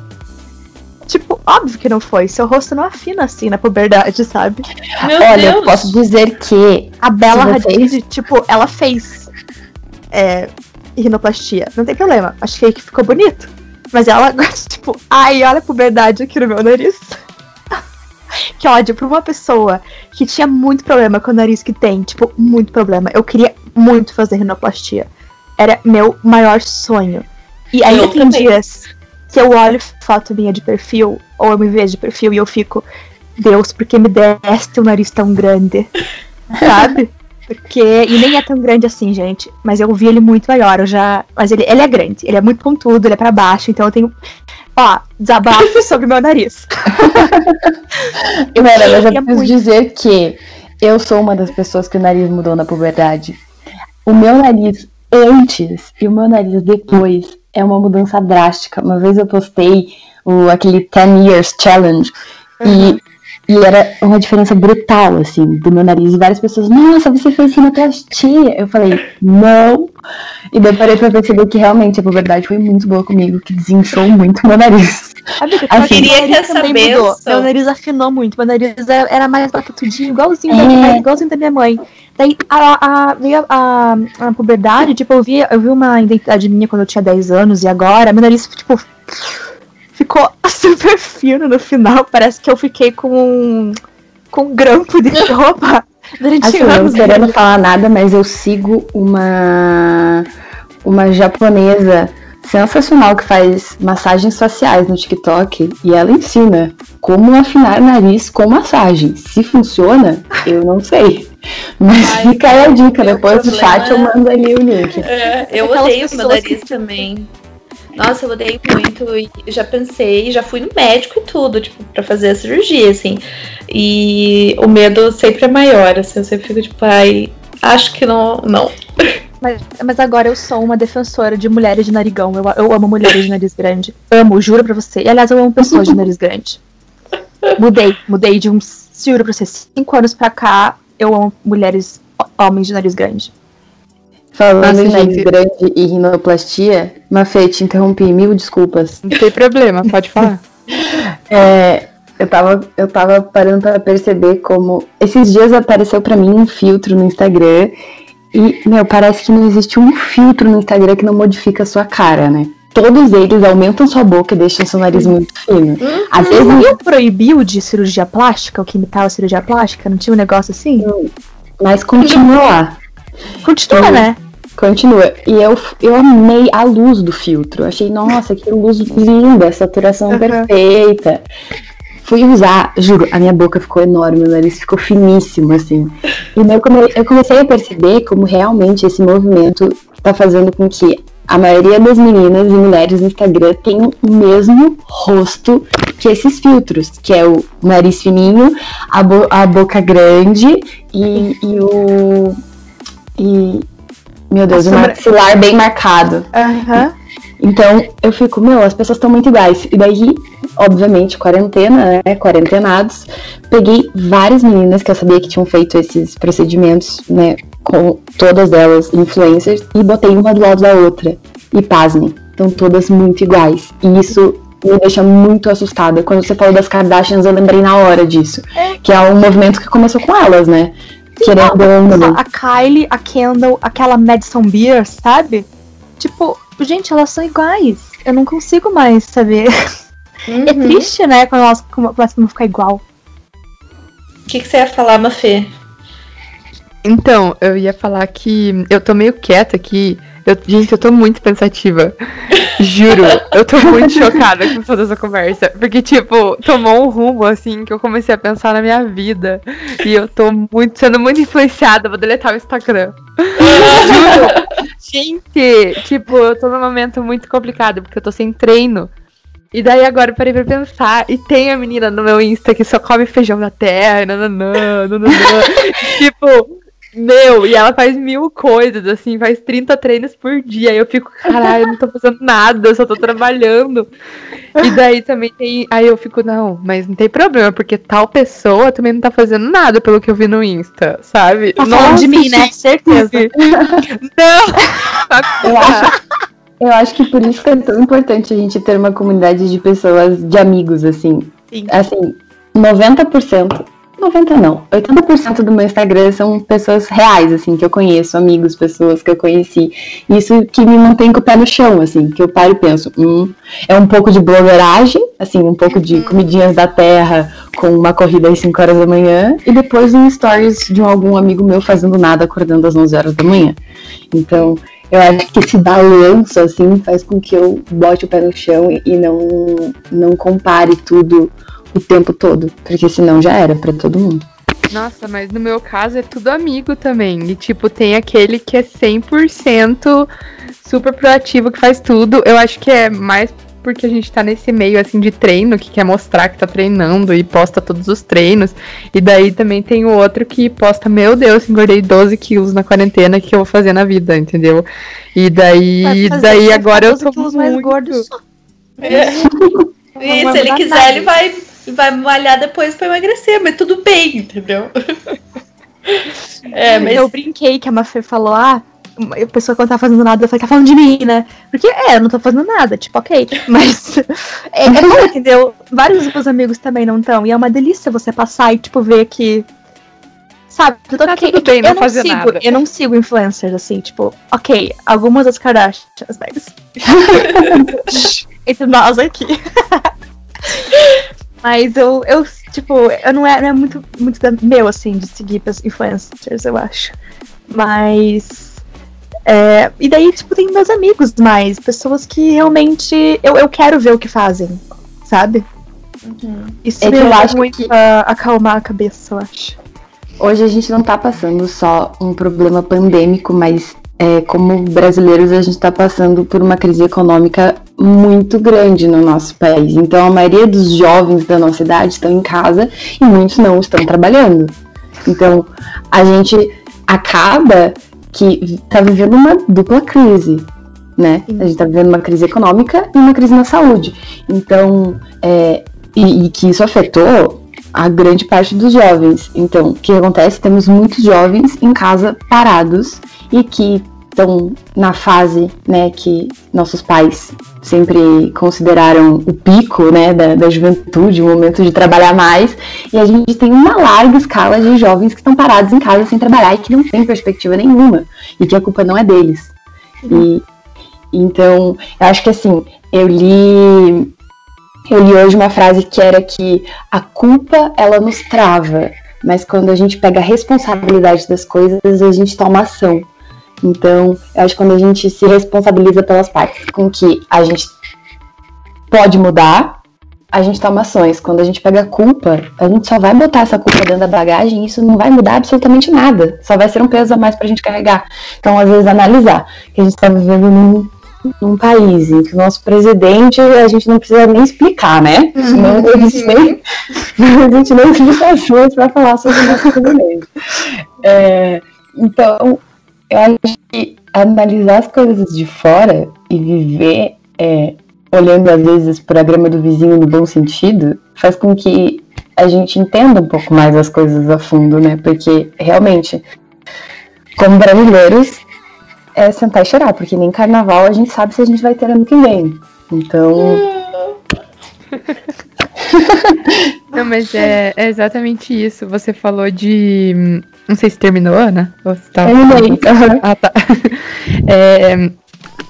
Tipo, óbvio que não foi. Seu rosto não afina assim na puberdade, sabe? Meu Olha, Deus. posso dizer que. A Bela Hadid, tipo, ela fez é, rinoplastia. Não tem problema. Achei que ficou bonito. Mas ela, <laughs> tipo, ai, olha a puberdade aqui no meu nariz. <laughs> que ódio pra uma pessoa que tinha muito problema com o nariz que tem. Tipo, muito problema. Eu queria muito fazer rinoplastia era meu maior sonho. E ainda eu tem também. dias que eu olho foto minha de perfil, ou eu me vejo de perfil e eu fico, Deus, por que me deste um nariz tão grande? <laughs> Sabe? Porque. E nem é tão grande assim, gente. Mas eu vi ele muito maior. Eu já. Mas ele, ele é grande. Ele é muito pontudo, ele é para baixo. Então eu tenho. Ó, desabafo <laughs> sobre o meu nariz. <laughs> Mano, eu já é preciso muito... dizer que eu sou uma das pessoas que o nariz mudou na puberdade. O meu nariz antes e o meu nariz depois é uma mudança drástica. Uma vez eu postei o, aquele 10 Years Challenge uhum. e, e era uma diferença brutal, assim, do meu nariz. E várias pessoas, nossa, você fez rinoplastia. Eu falei, não. E depois parei pra perceber que realmente a puberdade foi muito boa comigo, que desinchou muito meu nariz. Amiga, assim, queria que essa mudou. Meu nariz afinou muito, meu nariz era mais batatudinho, igualzinho, é... da, igualzinho da minha mãe. Daí a, a, veio a, a, puberdade, tipo, eu vi, eu vi uma identidade minha quando eu tinha 10 anos e agora meu nariz, tipo, ficou <laughs> super fino no final. Parece que eu fiquei com um, com um grampo de <laughs> roupa durante assim, anos. Não querendo falar nada, mas eu sigo uma, uma japonesa sensacional que faz massagens faciais no TikTok e ela ensina como afinar o nariz com massagem. Se funciona, eu não sei. Mas Ai, fica aí a dica, depois do chat eu mando ali o link. É, eu Aquelas odeio meu nariz que... também. Nossa, eu odeio muito e já pensei, já fui no médico e tudo, tipo, pra fazer a cirurgia, assim. E o medo sempre é maior, assim, eu sempre fico tipo, ai, acho que não, não. <laughs> Mas, mas agora eu sou uma defensora de mulheres de narigão. Eu, eu amo mulheres de nariz grande. Amo, juro pra você. E aliás, eu amo pessoas de nariz grande. Mudei, mudei de uns, juro pra você, cinco anos pra cá, eu amo mulheres, homens de nariz grande. Falando Nossa, em nariz gente. grande e rinoplastia, Mafê, te interrompi, mil desculpas. Não tem problema, pode falar. <laughs> É, eu, tava, eu tava parando pra perceber como. Esses dias apareceu pra mim um filtro no Instagram. E, meu, parece que não existe um filtro no Instagram que não modifica a sua cara, né? Todos eles aumentam sua boca e deixam seu nariz muito fino. Às Vocês vezes não o de cirurgia plástica, o que imitava a cirurgia plástica? Não tinha um negócio assim? Mas continua lá. Continua, Hum. né? Continua. E eu, eu amei a luz do filtro. Achei, nossa, que luz linda, saturação Uhum. perfeita. Fui usar, juro, a minha boca ficou enorme, meu nariz ficou finíssimo, assim. E eu come- eu comecei a perceber como realmente esse movimento tá fazendo com que a maioria das meninas e mulheres no Instagram tenham o mesmo rosto que esses filtros, que é o nariz fininho, a, bo- a boca grande e, e o. E. Meu Deus, o maxilar bem marcado. Aham. Então eu fico, meu, as pessoas estão muito iguais. E daí, obviamente, quarentena, né? Quarentenados. Peguei várias meninas que eu sabia que tinham feito esses procedimentos, né? Com todas elas influencers, e botei uma do lado da outra. E pasmem, estão todas muito iguais. E isso me deixa muito assustada. Quando você falou das Kardashians, eu lembrei na hora disso. Que é um movimento que começou com elas, né? Querendo ou não. A Kylie, a Kendall, aquela Madison Beer, sabe? Tipo, gente, elas são iguais. Eu não consigo mais saber. <laughs> É Uhum. triste, né? Quando elas come- começam a ficar igual. O que, que você ia falar, Mafê? Então, eu ia falar que eu tô meio quieta aqui. Eu, gente, eu tô muito pensativa. Juro, eu tô muito <laughs> chocada com toda essa conversa. Porque, tipo, tomou um rumo, assim, que eu comecei a pensar na minha vida. E eu tô muito, sendo muito influenciada. Vou deletar o Instagram. <laughs> Juro. Gente, tipo, eu tô num momento muito complicado, porque eu tô sem treino. E daí agora eu parei pra pensar. E tem a menina no meu Insta que só come feijão da terra, nananã, nananã. <laughs> tipo, meu, e ela faz mil coisas, assim, faz 30 treinos por dia. E eu fico, caralho, eu não tô fazendo nada, eu só tô trabalhando. E daí também tem. Aí eu fico, não, mas não tem problema, porque tal pessoa também não tá fazendo nada pelo que eu vi no Insta, sabe? Tá falando de mim, né? Certeza. Não! Eu acho, eu acho que por isso que é tão importante a gente ter uma comunidade de pessoas, de amigos, assim. Sim. Assim, 90%, 90 não, 80% do meu Instagram são pessoas reais, assim, que eu conheço, amigos, pessoas que eu conheci. Isso que me mantém com o pé no chão, assim, que eu paro e penso, hum, é um pouco de blogueiragem, assim, um pouco de comidinhas da terra com uma corrida às 5 horas da manhã, e depois um stories de algum amigo meu fazendo nada, acordando às 11 horas da manhã. Então, eu acho que esse balanço, assim, faz com que eu bote o pé no chão e- e não, não compare tudo o tempo todo. Porque senão já era pra todo mundo. Nossa, mas no meu caso é tudo amigo também. E, tipo, tem aquele que é 100% super proativo, que faz tudo. Eu acho que é mais porque a gente tá nesse meio, assim, de treino, que quer mostrar que tá treinando e posta todos os treinos. E daí também tem o outro que posta, meu Deus, engordei 12 quilos na quarentena, o que eu vou fazer na vida, entendeu? E daí, fazer daí você agora eu tô 12 quilos mais gordo só. <laughs> É. E se ele quiser, ele vai, vai malhar depois pra emagrecer, mas tudo bem, entendeu? <laughs> É, mas Eu brinquei que a Mafê falou, ah, a pessoa que não tá fazendo nada, eu falei, tá falando de mim, né? Porque é, eu não tô fazendo nada, tipo, ok. <laughs> Mas é, é bom, entendeu? Vários dos meus amigos também não estão. E é uma delícia você passar e, tipo, ver que. Sabe, tudo Tá ok. tudo bem eu não não fazer sigo, nada. Eu não sigo influencers assim, tipo, ok, algumas das Kardashians, mas. <laughs> Entre nós aqui. Mas eu, eu, tipo, eu não é, não é muito, muito meu, assim, de seguir pras influencers, eu acho. Mas. é, e daí, tipo, tem meus amigos mais, pessoas que realmente eu, eu quero ver o que fazem, sabe? Isso É me eu acho muito que- a acalmar a cabeça, eu acho. Hoje a gente não tá passando só um problema pandêmico, mas é, como brasileiros a gente tá passando por uma crise econômica muito grande no nosso país. Então a maioria dos jovens da nossa idade estão em casa e muitos não estão trabalhando. Então a gente acaba que tá vivendo uma dupla crise, né? A gente tá vivendo uma crise econômica e uma crise na saúde. Então, é, e, e que isso afetou a grande parte dos jovens. Então, o que acontece? Temos muitos jovens em casa parados e que estão na fase, né, que nossos pais sempre consideraram o pico, né, da, da juventude, o momento de trabalhar mais, e a gente tem uma larga escala de jovens que estão parados em casa sem trabalhar e que não tem perspectiva nenhuma, e que a culpa não é deles. E então, eu acho que assim, eu li eu li hoje uma frase que era que a culpa ela nos trava, mas quando a gente pega a responsabilidade das coisas, a gente toma ação. Então, eu acho que quando a gente se responsabiliza pelas partes com que a gente pode mudar, a gente toma ações. Quando a gente pega a culpa, a gente só vai botar essa culpa dentro da bagagem e isso não vai mudar absolutamente nada. Só vai ser um peso a mais pra gente carregar. Então, às vezes, analisar que a gente tá vivendo num, num país em que o nosso presidente a gente não precisa nem explicar, né? Não existe nem, <laughs> não existe nem explicações para falar sobre o nosso presidente. É, então, eu acho que analisar as coisas de fora e viver é, olhando às vezes para a grama do vizinho no bom sentido faz com que a gente entenda um pouco mais as coisas a fundo, né? Porque realmente, como brasileiros, é sentar e chorar, porque nem carnaval a gente sabe se a gente vai ter ano que vem. Então. Não, mas é, é exatamente isso. Você falou de. Não sei se terminou, Ana? Ou você tava Terminei. Aham. Ah, tá. <laughs> É,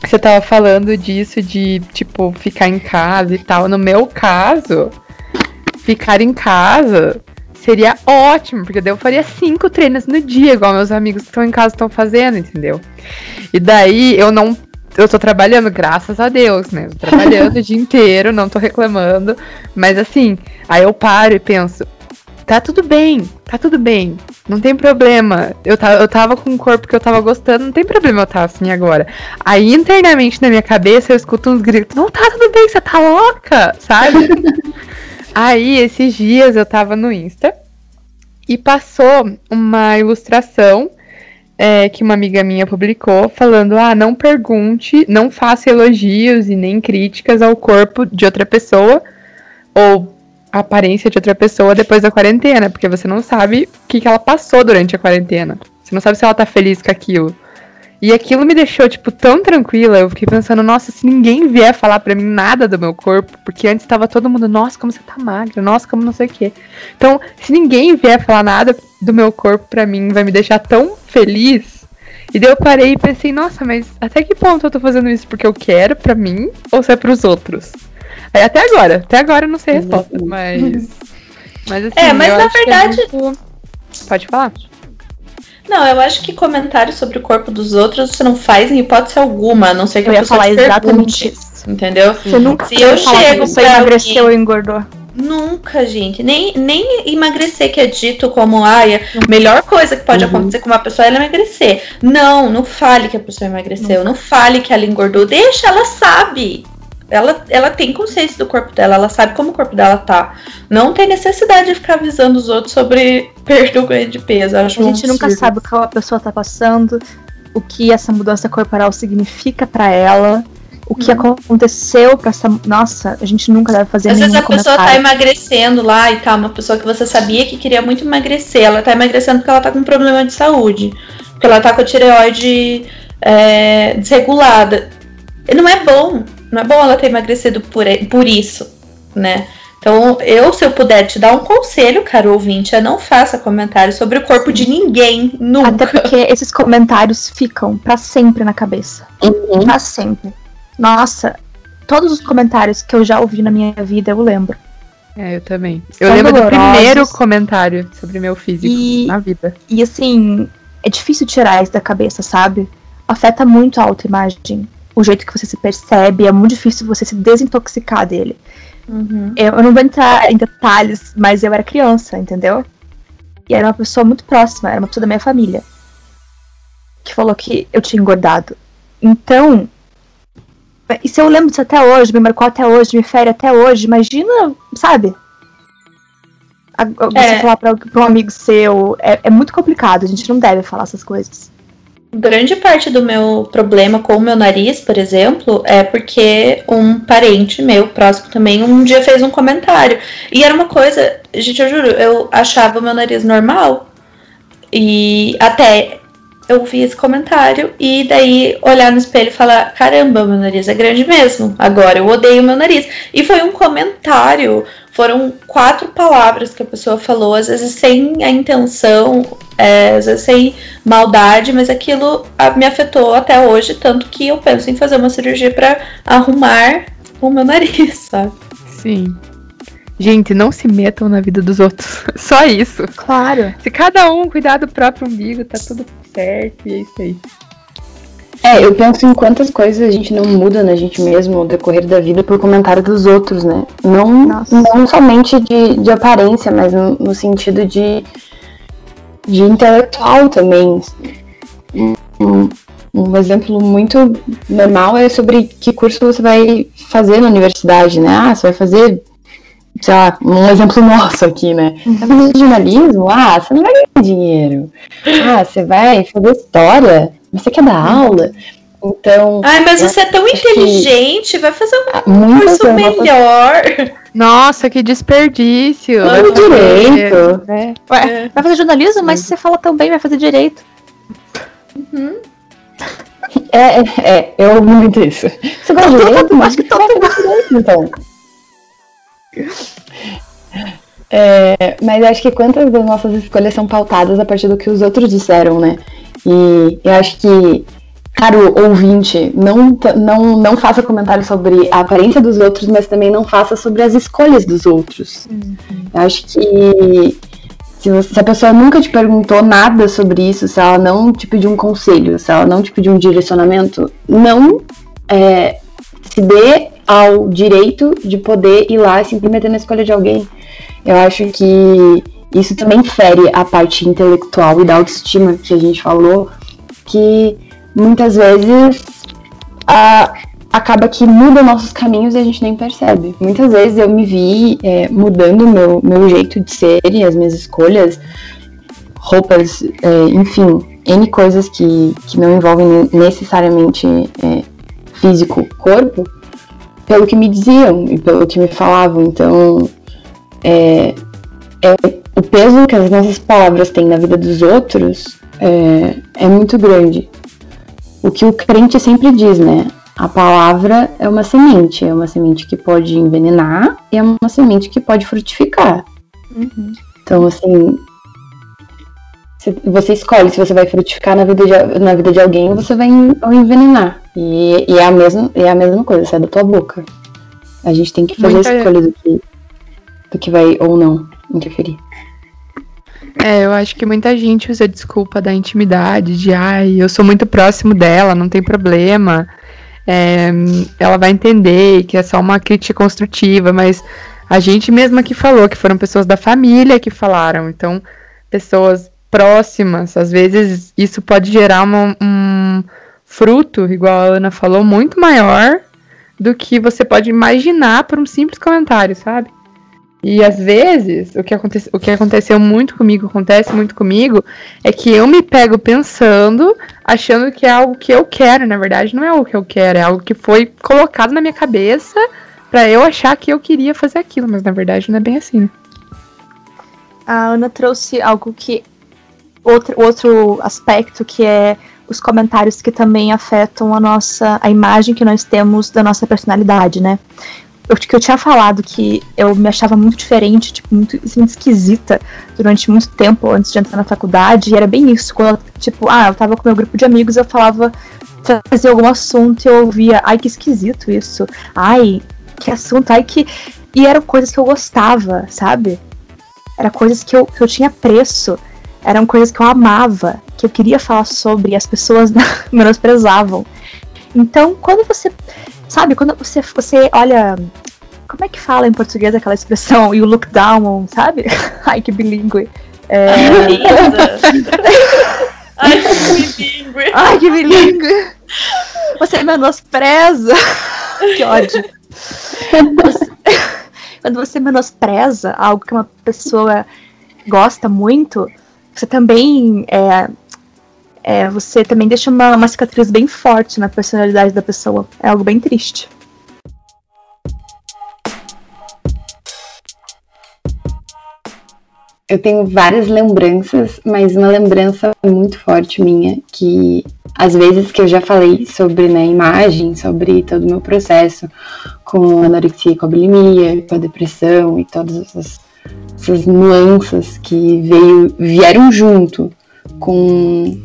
você tava falando disso de, tipo, ficar em casa e tal. No meu caso, ficar em casa seria ótimo, porque daí eu faria cinco treinos no dia, igual meus amigos que estão em casa estão fazendo, entendeu? E daí eu não. Eu tô trabalhando, graças a Deus, né? Eu tô trabalhando <laughs> o dia inteiro, não tô reclamando. Mas assim, aí eu paro e penso, tá tudo bem, tá tudo bem, não tem problema. Eu, ta- eu tava com um corpo que eu tava gostando, não tem problema eu estar assim agora. Aí internamente na minha cabeça eu escuto uns gritos, não tá tudo bem, você tá louca, sabe? <laughs> Aí esses dias eu tava no Insta e passou uma ilustração é, que uma amiga minha publicou falando: ah, não pergunte, não faça elogios e nem críticas ao corpo de outra pessoa ou a aparência de outra pessoa depois da quarentena, porque você não sabe o que, que ela passou durante a quarentena. Você não sabe se ela tá feliz com aquilo. E aquilo me deixou, tipo, tão tranquila. Eu fiquei pensando, nossa, se ninguém vier falar pra mim nada do meu corpo, porque antes tava todo mundo, nossa, como você tá magra, nossa, como não sei o quê. Então, se ninguém vier falar nada do meu corpo pra mim, vai me deixar tão feliz. E daí eu parei e pensei, nossa, mas até que ponto eu tô fazendo isso porque eu quero pra mim ou se é pros outros? Aí até agora, até agora eu não sei a resposta, <laughs> mas. Mas assim, É, mas eu na acho que verdade- muito- Pode falar? Não, eu acho que comentário sobre o corpo dos outros você não faz em hipótese alguma, a não ser que Eu a ia pessoa falar te exatamente pergunte, isso. Entendeu? Você nunca Se eu fala que chego você pra emagreceu alguém- ou engordou. Nunca, gente. Nem, nem emagrecer, que é dito como ai, a melhor coisa que pode Uhum. acontecer com uma pessoa é ela emagrecer. Não, não fale que a pessoa emagreceu. Não fale que ela engordou. Deixa, ela sabe. Ela, ela tem consciência do corpo dela, ela sabe como o corpo dela tá. Não tem necessidade de ficar avisando os outros sobre <laughs> perda ou ganho de peso. A gente nunca absurdo. sabe o que a pessoa tá passando, o que essa mudança corporal significa pra ela, o que aconteceu pra essa. Nossa, a gente nunca deve fazer Às vezes a pessoa tá emagrecendo lá e tal, uma pessoa que você sabia que queria muito emagrecer, ela tá emagrecendo porque ela tá com um problema de saúde, porque ela tá com a tireoide é, desregulada. E não é bom, não é bom ela ter emagrecido por, por isso, né? Então, eu, se eu puder te dar um conselho, caro ouvinte, é não faça comentário sobre o corpo de ninguém, nunca. Até porque esses comentários ficam pra sempre na cabeça. Uhum. Pra sempre. Nossa, todos os comentários que eu já ouvi na minha vida eu lembro. É, eu também. Eu São lembro do dolorosos. primeiro comentário sobre meu físico E- na vida. E assim, é difícil tirar isso da cabeça, sabe? Afeta muito a autoimagem. O jeito que você se percebe, é muito difícil você se desintoxicar dele. Uhum. Eu, eu não vou entrar em detalhes, mas eu era criança, entendeu? E era uma pessoa muito próxima, era uma pessoa da minha família. Que falou que eu tinha engordado. Então. E se eu lembro disso até hoje, me marcou até hoje, me fere até hoje, imagina, sabe? Você É. falar pra, pra um amigo seu. É, é muito complicado, a gente não deve falar essas coisas. Grande parte do meu problema com o meu nariz, por exemplo, é porque um parente meu próximo também um dia fez um comentário. E era uma coisa, gente, eu juro, eu achava o meu nariz normal. E até eu vi esse comentário e daí olhar no espelho e falar: caramba, meu nariz é grande mesmo. Agora eu odeio meu nariz. E foi um comentário, foram quatro palavras que a pessoa falou, às vezes sem a intenção, é, às vezes sem maldade, mas aquilo me afetou até hoje, tanto que eu penso em fazer uma cirurgia para arrumar o meu nariz, <laughs> sabe? Sim. Gente, não se metam na vida dos outros. <laughs> Só isso. Claro. Se cada um cuidar do próprio umbigo, tá tudo certo e é isso aí. É, eu penso em quantas coisas a gente não muda na gente mesmo ao decorrer da vida por comentário dos outros, né? Não, não somente de, de aparência, mas no, no sentido de, de intelectual também. Um, um exemplo muito normal é sobre que curso você vai fazer na universidade, né? Ah, você vai fazer sei lá, um exemplo <laughs> nosso aqui, né? Tá fazendo jornalismo? Ah, você não vai ganhar dinheiro. Ah, você vai fazer história? Você quer dar aula? Então. Ai, mas você é tão inteligente, vai fazer um curso melhor. Nossa, que desperdício. Vai fazer direito. É. Ué, é. Vai fazer jornalismo, mas você fala tão bem, vai fazer direito. Uhum. É, é, é, eu ouvi muito isso. Você gosta de <laughs> direito? Mas que todo mundo direito, então. <laughs> É, mas acho que quantas das nossas escolhas são pautadas a partir do que os outros disseram, né? E eu acho que, caro ouvinte, não, não, não faça comentário sobre a aparência dos outros, mas também não faça sobre as escolhas dos outros. Uhum. Eu acho que se, você, se, a pessoa nunca te perguntou nada sobre isso, se ela não te pediu um conselho, se ela não te pediu um direcionamento, não é, se dê ao direito de poder ir lá e se meter na escolha de alguém. Eu acho que isso também fere a parte intelectual e da autoestima que a gente falou, que muitas vezes a, acaba que muda nossos caminhos e a gente nem percebe. Muitas vezes eu me vi é, mudando meu, meu jeito de ser e as minhas escolhas, roupas, é, enfim, N coisas que, que não envolvem necessariamente é, físico, corpo, pelo que me diziam e pelo que me falavam. Então, é, é, o peso que as nossas palavras têm na vida dos outros é, é muito grande. O que o crente sempre diz, né? A palavra é uma semente, é uma semente que pode envenenar e é uma semente que pode frutificar. Uhum. Então, assim, você escolhe se você vai frutificar na vida de, na vida de alguém ou você vai envenenar. E, e, é, a mesma, é a mesma coisa, sai da tua boca. A gente tem que fazer Muita... a escolha do que, do que vai ou não interferir. É, eu acho que muita gente usa desculpa da intimidade, de ai, eu sou muito próximo dela, não tem problema. É, ela vai entender que é só uma crítica construtiva, mas a gente mesma que falou, que foram pessoas da família que falaram. Então, pessoas próximas. Às vezes isso pode gerar uma, um fruto, igual a Ana falou, muito maior do que você pode imaginar por um simples comentário, sabe? E às vezes, o que, aconte o que aconteceu muito comigo, acontece muito comigo, é que eu me pego pensando, achando que é algo que eu quero. Na verdade, não é algo que eu quero, é algo que foi colocado na minha cabeça para eu achar que eu queria fazer aquilo, mas na verdade não é bem assim. Né? A Ana trouxe algo que outro, outro aspecto que é os comentários que também afetam a nossa a imagem que nós temos da nossa personalidade, né? Eu, que eu tinha falado que eu me achava muito diferente, tipo, muito, muito esquisita durante muito tempo antes de entrar na faculdade, e era bem isso, quando, tipo, ah, eu tava com meu grupo de amigos, eu falava, fazia algum assunto e eu ouvia, ai, que esquisito isso, ai, que assunto, ai, que... E eram coisas que eu gostava, sabe? Era coisas que eu, que eu tinha preço eram coisas que eu amava, que eu queria falar sobre e as pessoas <laughs> menosprezavam. Então, quando você. Sabe, quando você, você olha. Como é que fala em português aquela expressão? You look down, sabe? <laughs> Ai, que bilíngue. É... <laughs> Ai, que bilíngue. Ai, que bilíngue. Você menospreza. que ódio. Você... Quando você menospreza algo que uma pessoa gosta muito, você também é, é, você também deixa uma, uma cicatriz bem forte na personalidade da pessoa. É algo bem triste. Eu tenho várias lembranças, mas uma lembrança muito forte minha, que às vezes que eu já falei sobre né, imagem, sobre todo o meu processo com anorexia e com a bulimia, com a depressão e todas essas, essas nuances que veio, vieram junto com,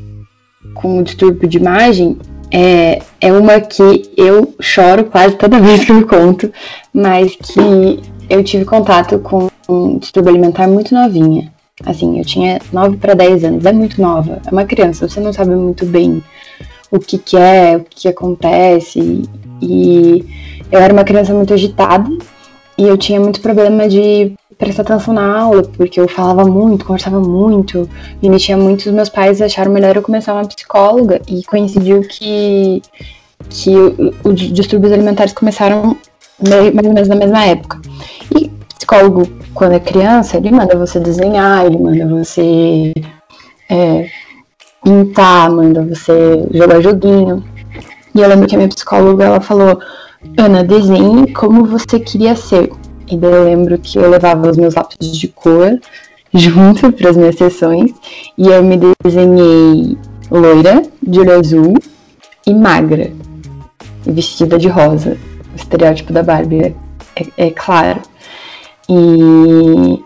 com o distúrbio de imagem, é, é uma que eu choro quase toda <laughs> vez que eu conto, mas que eu tive contato com um distúrbio alimentar muito novinha. Assim, eu tinha 9 para 10 anos, é muito nova, é uma criança, você não sabe muito bem o que, que é, o que, que acontece. E eu era uma criança muito agitada e eu tinha muito problema de prestar atenção na aula, porque eu falava muito, conversava muito, me metia muito. Os meus pais acharam melhor eu começar uma psicóloga e coincidiu que, que os distúrbios alimentares começaram mais ou menos na mesma época. E psicólogo, quando é criança, ele manda você desenhar, ele manda você é, pintar, manda você jogar joguinho. E eu lembro que a minha psicóloga ela falou: Ana, desenhe como você queria ser. E daí eu lembro que eu levava os meus lápis de cor <laughs> junto para as minhas sessões e eu me desenhei loira, de olho azul e magra, vestida de rosa. O estereótipo da Barbie é, é, é claro. E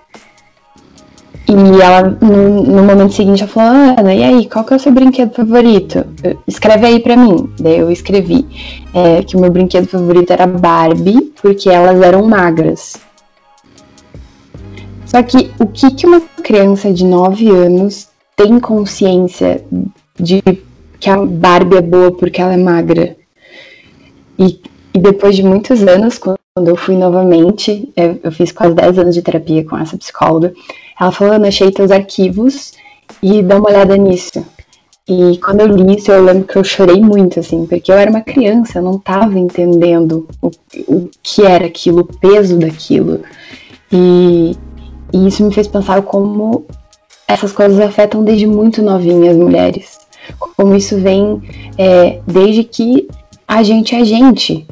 e ela, no, no, momento seguinte, ela falou: Ana, e aí, qual que é o seu brinquedo favorito? Escreve aí pra mim. Daí eu escrevi é, que o meu brinquedo favorito era Barbie, porque elas eram magras. Só que o que, que uma criança de 9 anos tem consciência de que a Barbie é boa porque ela é magra? E, e depois de muitos anos, quando eu fui novamente, eu, eu fiz quase 10 anos de terapia com essa psicóloga, ela falou, Ana, achei teus arquivos e dá uma olhada nisso. E quando eu li isso, eu lembro que eu chorei muito, assim, porque eu era uma criança, eu não estava entendendo o, o que era aquilo, o peso daquilo. E, e isso me fez pensar como essas coisas afetam desde muito novinha as mulheres. Como isso vem é, desde que a gente é gente.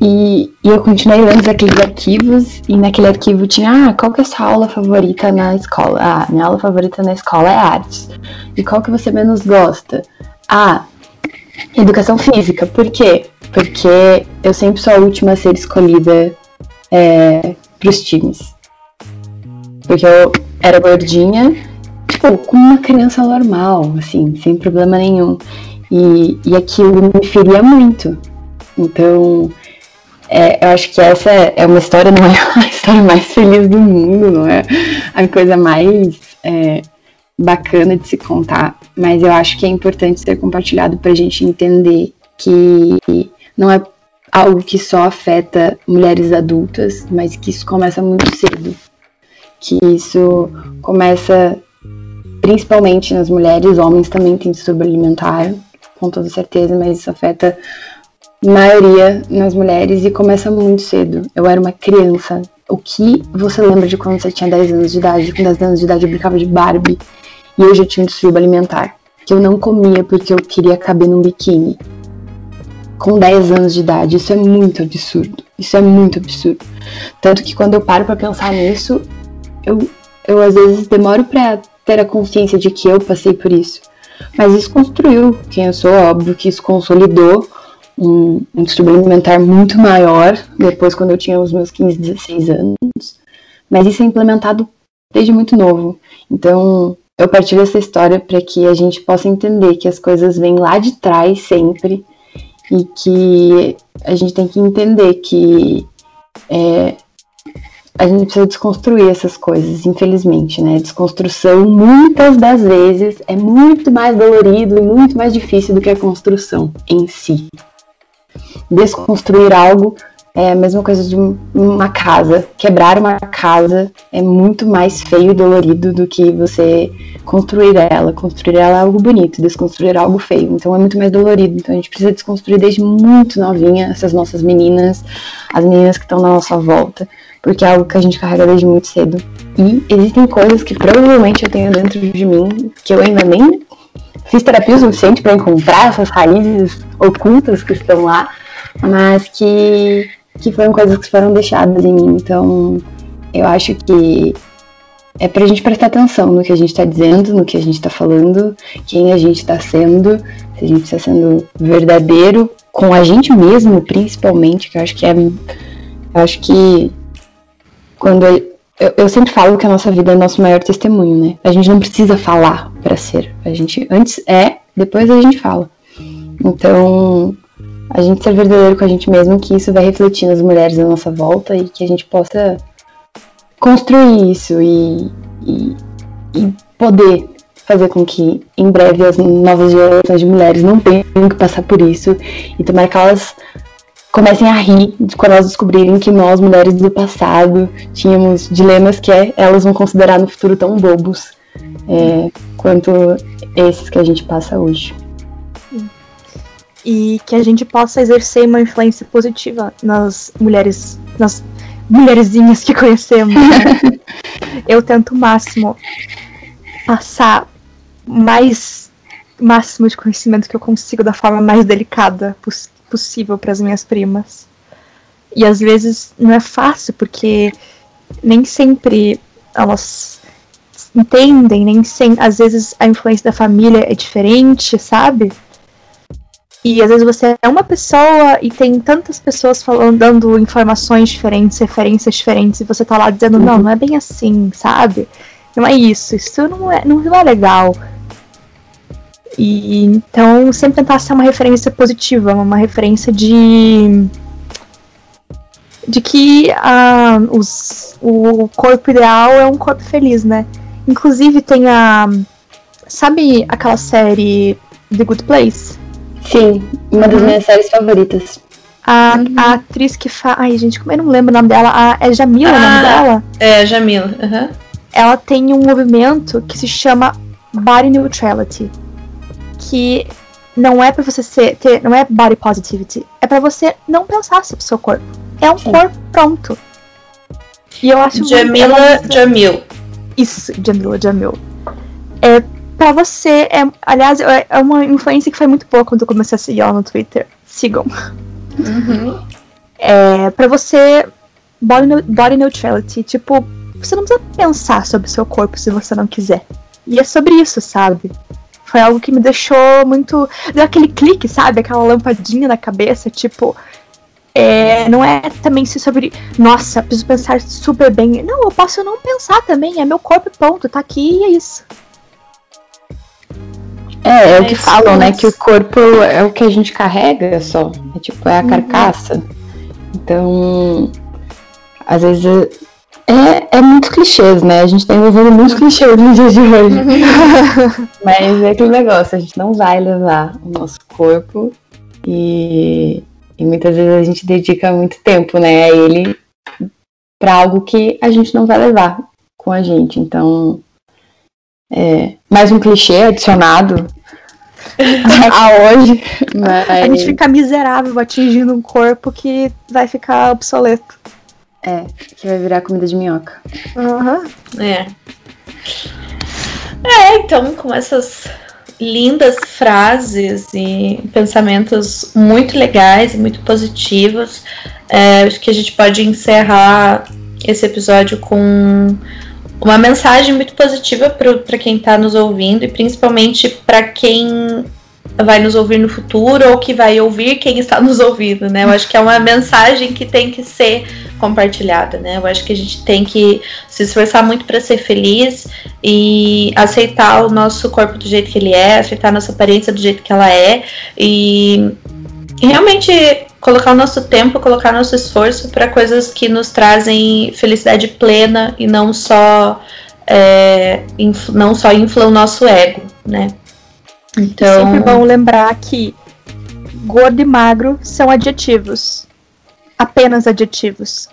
E, e, eu continuei lendo aqueles arquivos, e naquele arquivo tinha, ah, qual que é a sua aula favorita na escola? Ah, minha aula favorita na escola é artes. E qual que você menos gosta? Ah, educação física. Por quê? Porque eu sempre sou a última a ser escolhida é, pros times. Porque eu era gordinha, tipo, como uma criança normal, assim, sem problema nenhum. E, e aquilo me feria muito. Então, é, eu acho que essa é uma história, <laughs> não é a história mais feliz do mundo, não é a coisa mais é, bacana de se contar, mas eu acho que é importante ser compartilhado para a gente entender que não é algo que só afeta mulheres adultas, mas que isso começa muito cedo. Que isso começa principalmente nas mulheres, homens também têm distúrbio alimentar, com toda certeza, mas isso afeta maioria nas mulheres e começa muito cedo. Eu era uma criança. O que você lembra de quando você tinha 10 anos de idade? Com 10 anos de idade eu brincava de Barbie e eu já tinha um distúrbio alimentar. Que eu não comia porque eu queria caber num biquíni. Com 10 anos de idade, isso é muito absurdo. Isso é muito absurdo. Tanto que quando eu paro para pensar nisso, eu, eu às vezes demoro para ter a consciência de que eu passei por isso. Mas isso construiu quem eu sou, óbvio que isso consolidou um, um distúrbio alimentar muito maior, depois quando eu tinha os meus 15, 16 anos. Mas isso é implementado desde muito novo. Então, eu partilho essa história para que a gente possa entender que as coisas vêm lá de trás sempre e que a gente tem que entender que é, a gente precisa desconstruir essas coisas, infelizmente, né? Desconstrução, muitas das vezes, é muito mais dolorido e muito mais difícil do que a construção em si desconstruir algo é a mesma coisa de uma casa. Quebrar uma casa é muito mais feio e dolorido do que você construir ela. Construir ela é algo bonito, desconstruir é algo feio. Então é muito mais dolorido. Então a gente precisa desconstruir desde muito novinha essas nossas meninas, as meninas que estão na nossa volta, porque é algo que a gente carrega desde muito cedo. E existem coisas que provavelmente eu tenho dentro de mim que eu ainda nem fiz terapia o suficiente para encontrar essas raízes ocultas que estão lá, mas que, que foram coisas que foram deixadas em mim. Então, eu acho que é pra gente prestar atenção no que a gente tá dizendo, no que a gente tá falando, quem a gente tá sendo, se a gente tá sendo verdadeiro com a gente mesmo, principalmente, que eu acho que é. Eu acho que quando. Eu, eu sempre falo que a nossa vida é nosso maior testemunho, né? A gente não precisa falar para ser. A gente antes é, depois a gente fala. Então, a gente ser verdadeiro com a gente mesmo, que isso vai refletir nas mulheres à nossa volta e que a gente possa construir isso e, e, e poder fazer com que em breve as novas gerações de mulheres não tenham que passar por isso e tomar que elas comecem a rir quando elas descobrirem que nós, mulheres do passado, tínhamos dilemas que é, elas vão considerar no futuro tão bobos é, quanto esses que a gente passa hoje. E que a gente possa exercer uma influência positiva nas mulheres, nas mulherzinhas que conhecemos. Né? <laughs> Eu tento o máximo passar mais máximo de conhecimento que eu consigo da forma mais delicada poss possível para as minhas primas. E às vezes não é fácil porque nem sempre elas entendem, nem sempre, às vezes a influência da família é diferente, sabe? E às vezes você é uma pessoa e tem tantas pessoas falando, dando informações diferentes, referências diferentes, e você tá lá dizendo, não, não é bem assim, sabe? Não é isso, isso não é, não é legal. E então sempre tentar ser uma referência positiva, uma referência de de que ah, os, o corpo ideal é um corpo feliz, né? Inclusive tem a sabe aquela série The Good Place? Sim, uma das uhum. minhas séries favoritas. A, uhum. a atriz que faz. Ai, gente, como eu não lembro o nome dela? A, é Jamila ah, o nome ah, dela? É, Jamila. Uhum. Ela tem um movimento que se chama Body Neutrality. Que não é para você ser, ter. Não é body positivity. É para você não pensar sobre o seu corpo. É um Sim. corpo pronto. E eu acho Jamila muito, Jamil. Isso, Jamila Jamil. É pra você. É, aliás, é, é uma influência que foi muito boa quando eu comecei a seguir ela no Twitter. Sigam. Uhum. É, pra você. Body, body neutrality. Tipo, você não precisa pensar sobre o seu corpo se você não quiser. E é sobre isso, sabe? Foi algo que me deixou muito. Deu aquele clique, sabe? Aquela lampadinha na cabeça, tipo. É, não é também se sobre. Nossa, preciso pensar super bem. Não, eu posso não pensar também. É meu corpo, ponto. Tá aqui e é isso. É, é o que falam, né? Que o corpo é o que a gente carrega só. É tipo, é a uhum. carcaça. Então, às vezes é, é muito clichês, né? A gente tá envolvendo muitos clichês no dia de hoje. <laughs> Mas é aquele negócio, a gente não vai levar o nosso corpo e, e muitas vezes a gente dedica muito tempo, né, a ele para algo que a gente não vai levar com a gente. Então, é, mais um clichê adicionado <laughs> a hoje. Mas... A gente fica miserável atingindo um corpo que vai ficar obsoleto. É, que vai virar comida de minhoca. Uhum. É. É, então, com essas lindas frases e pensamentos muito legais e muito positivos, é, acho que a gente pode encerrar esse episódio com uma mensagem muito positiva para quem está nos ouvindo e principalmente para quem vai nos ouvir no futuro ou que vai ouvir quem está nos ouvindo, né? Eu acho que é uma mensagem que tem que ser compartilhada, né? Eu acho que a gente tem que se esforçar muito para ser feliz e aceitar o nosso corpo do jeito que ele é, aceitar a nossa aparência do jeito que ela é e, realmente colocar o nosso tempo, colocar nosso esforço para coisas que nos trazem felicidade plena e não só é, não só inflam o nosso ego, né? Então sempre bom lembrar que gordo e magro são adjetivos, apenas adjetivos.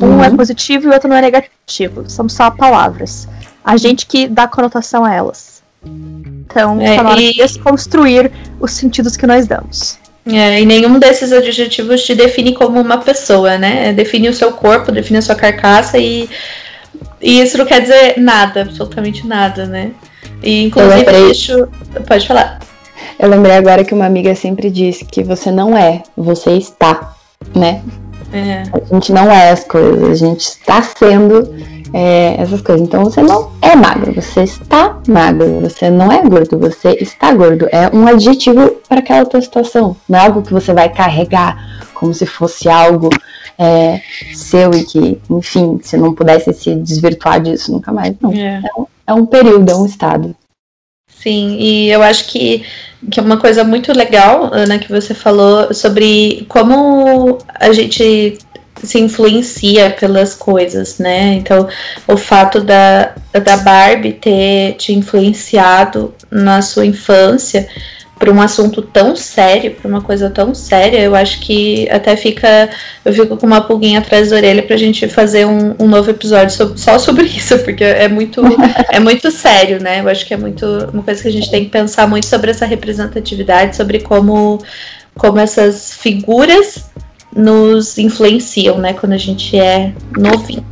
Um uhum. é positivo e o outro não é negativo. São só palavras. A gente que dá conotação a elas. Então, é, hora e... de desconstruir os sentidos que nós damos. É, e nenhum desses adjetivos te define como uma pessoa, né? Define o seu corpo, define a sua carcaça e, e isso não quer dizer nada, absolutamente nada, né? E inclusive lembrei- deixo. Pode falar. Eu lembrei agora que uma amiga sempre disse que você não é, você está, né? É. A gente não é as coisas, a gente está sendo é, essas coisas. Então você não é magro, você está magro, você não é gordo, você está gordo. É um adjetivo para aquela tua situação. Não é algo que você vai carregar como se fosse algo é, seu e que, enfim, você não pudesse se desvirtuar disso nunca mais. Não. É. É um período, é um estado. Sim, e eu acho que, que é uma coisa muito legal, Ana, que você falou sobre como a gente se influencia pelas coisas, né? Então, o fato da, da Barbie ter te influenciado na sua infância para um assunto tão sério, para uma coisa tão séria, eu acho que até fica. Eu fico com uma pulguinha atrás da orelha pra gente fazer um, um novo episódio sobre- só sobre <laughs> isso, porque é muito, é muito sério, né? Eu acho que é muito uma coisa que a gente tem que pensar muito sobre essa representatividade, sobre como, como essas figuras nos influenciam, né? Quando a gente é novinho.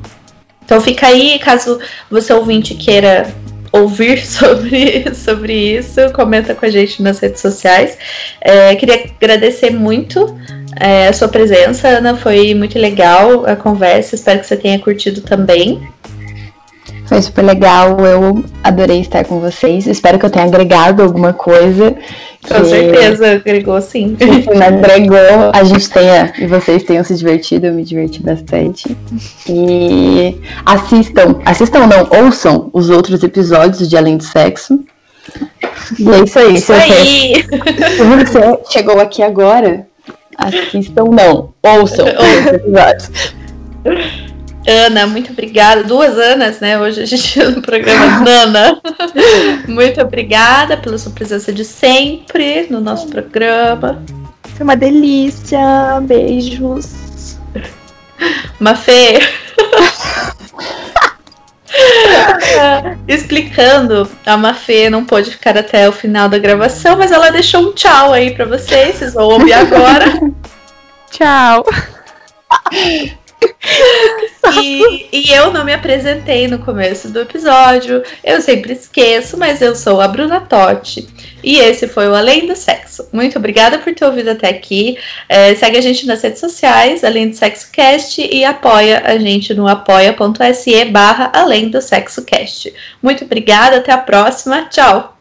Então fica aí, caso você ouvinte queira ouvir <laughs> sobre, sobre isso, comenta com a gente nas redes sociais. É, queria agradecer muito é, a sua presença, Ana. Foi muito legal a conversa. Espero que você tenha curtido também. Foi super legal, eu adorei estar com vocês. Espero que eu tenha agregado alguma coisa. Com que- certeza, agregou sim. agregou, a gente tenha e vocês tenham se divertido, eu me diverti bastante. E assistam, assistam não, ouçam os outros episódios de Além do Sexo. E é isso aí. Isso se você- aí! Se você chegou aqui agora, assistam não, ouçam os outros episódios. <laughs> Ana, muito obrigada. Duas Anas, né? Hoje a gente no programa Nana. <laughs> Muito obrigada pela sua presença de sempre no nosso programa. Foi uma delícia. Beijos. Mafê. <laughs> Explicando, a Mafê não pôde ficar até o final da gravação, mas ela deixou um tchau aí pra vocês, vocês vão ouvir agora. <laughs> Tchau. <laughs> E, e eu não me apresentei no começo do episódio, eu sempre esqueço, mas eu sou a Bruna Totti. E esse foi o Além do Sexo. Muito obrigada por ter ouvido até aqui. É, segue a gente nas redes sociais, Além do Sexo Cast, e apoia a gente no apoia.se barra Além do Sexo Cast. Muito obrigada, até a próxima. Tchau!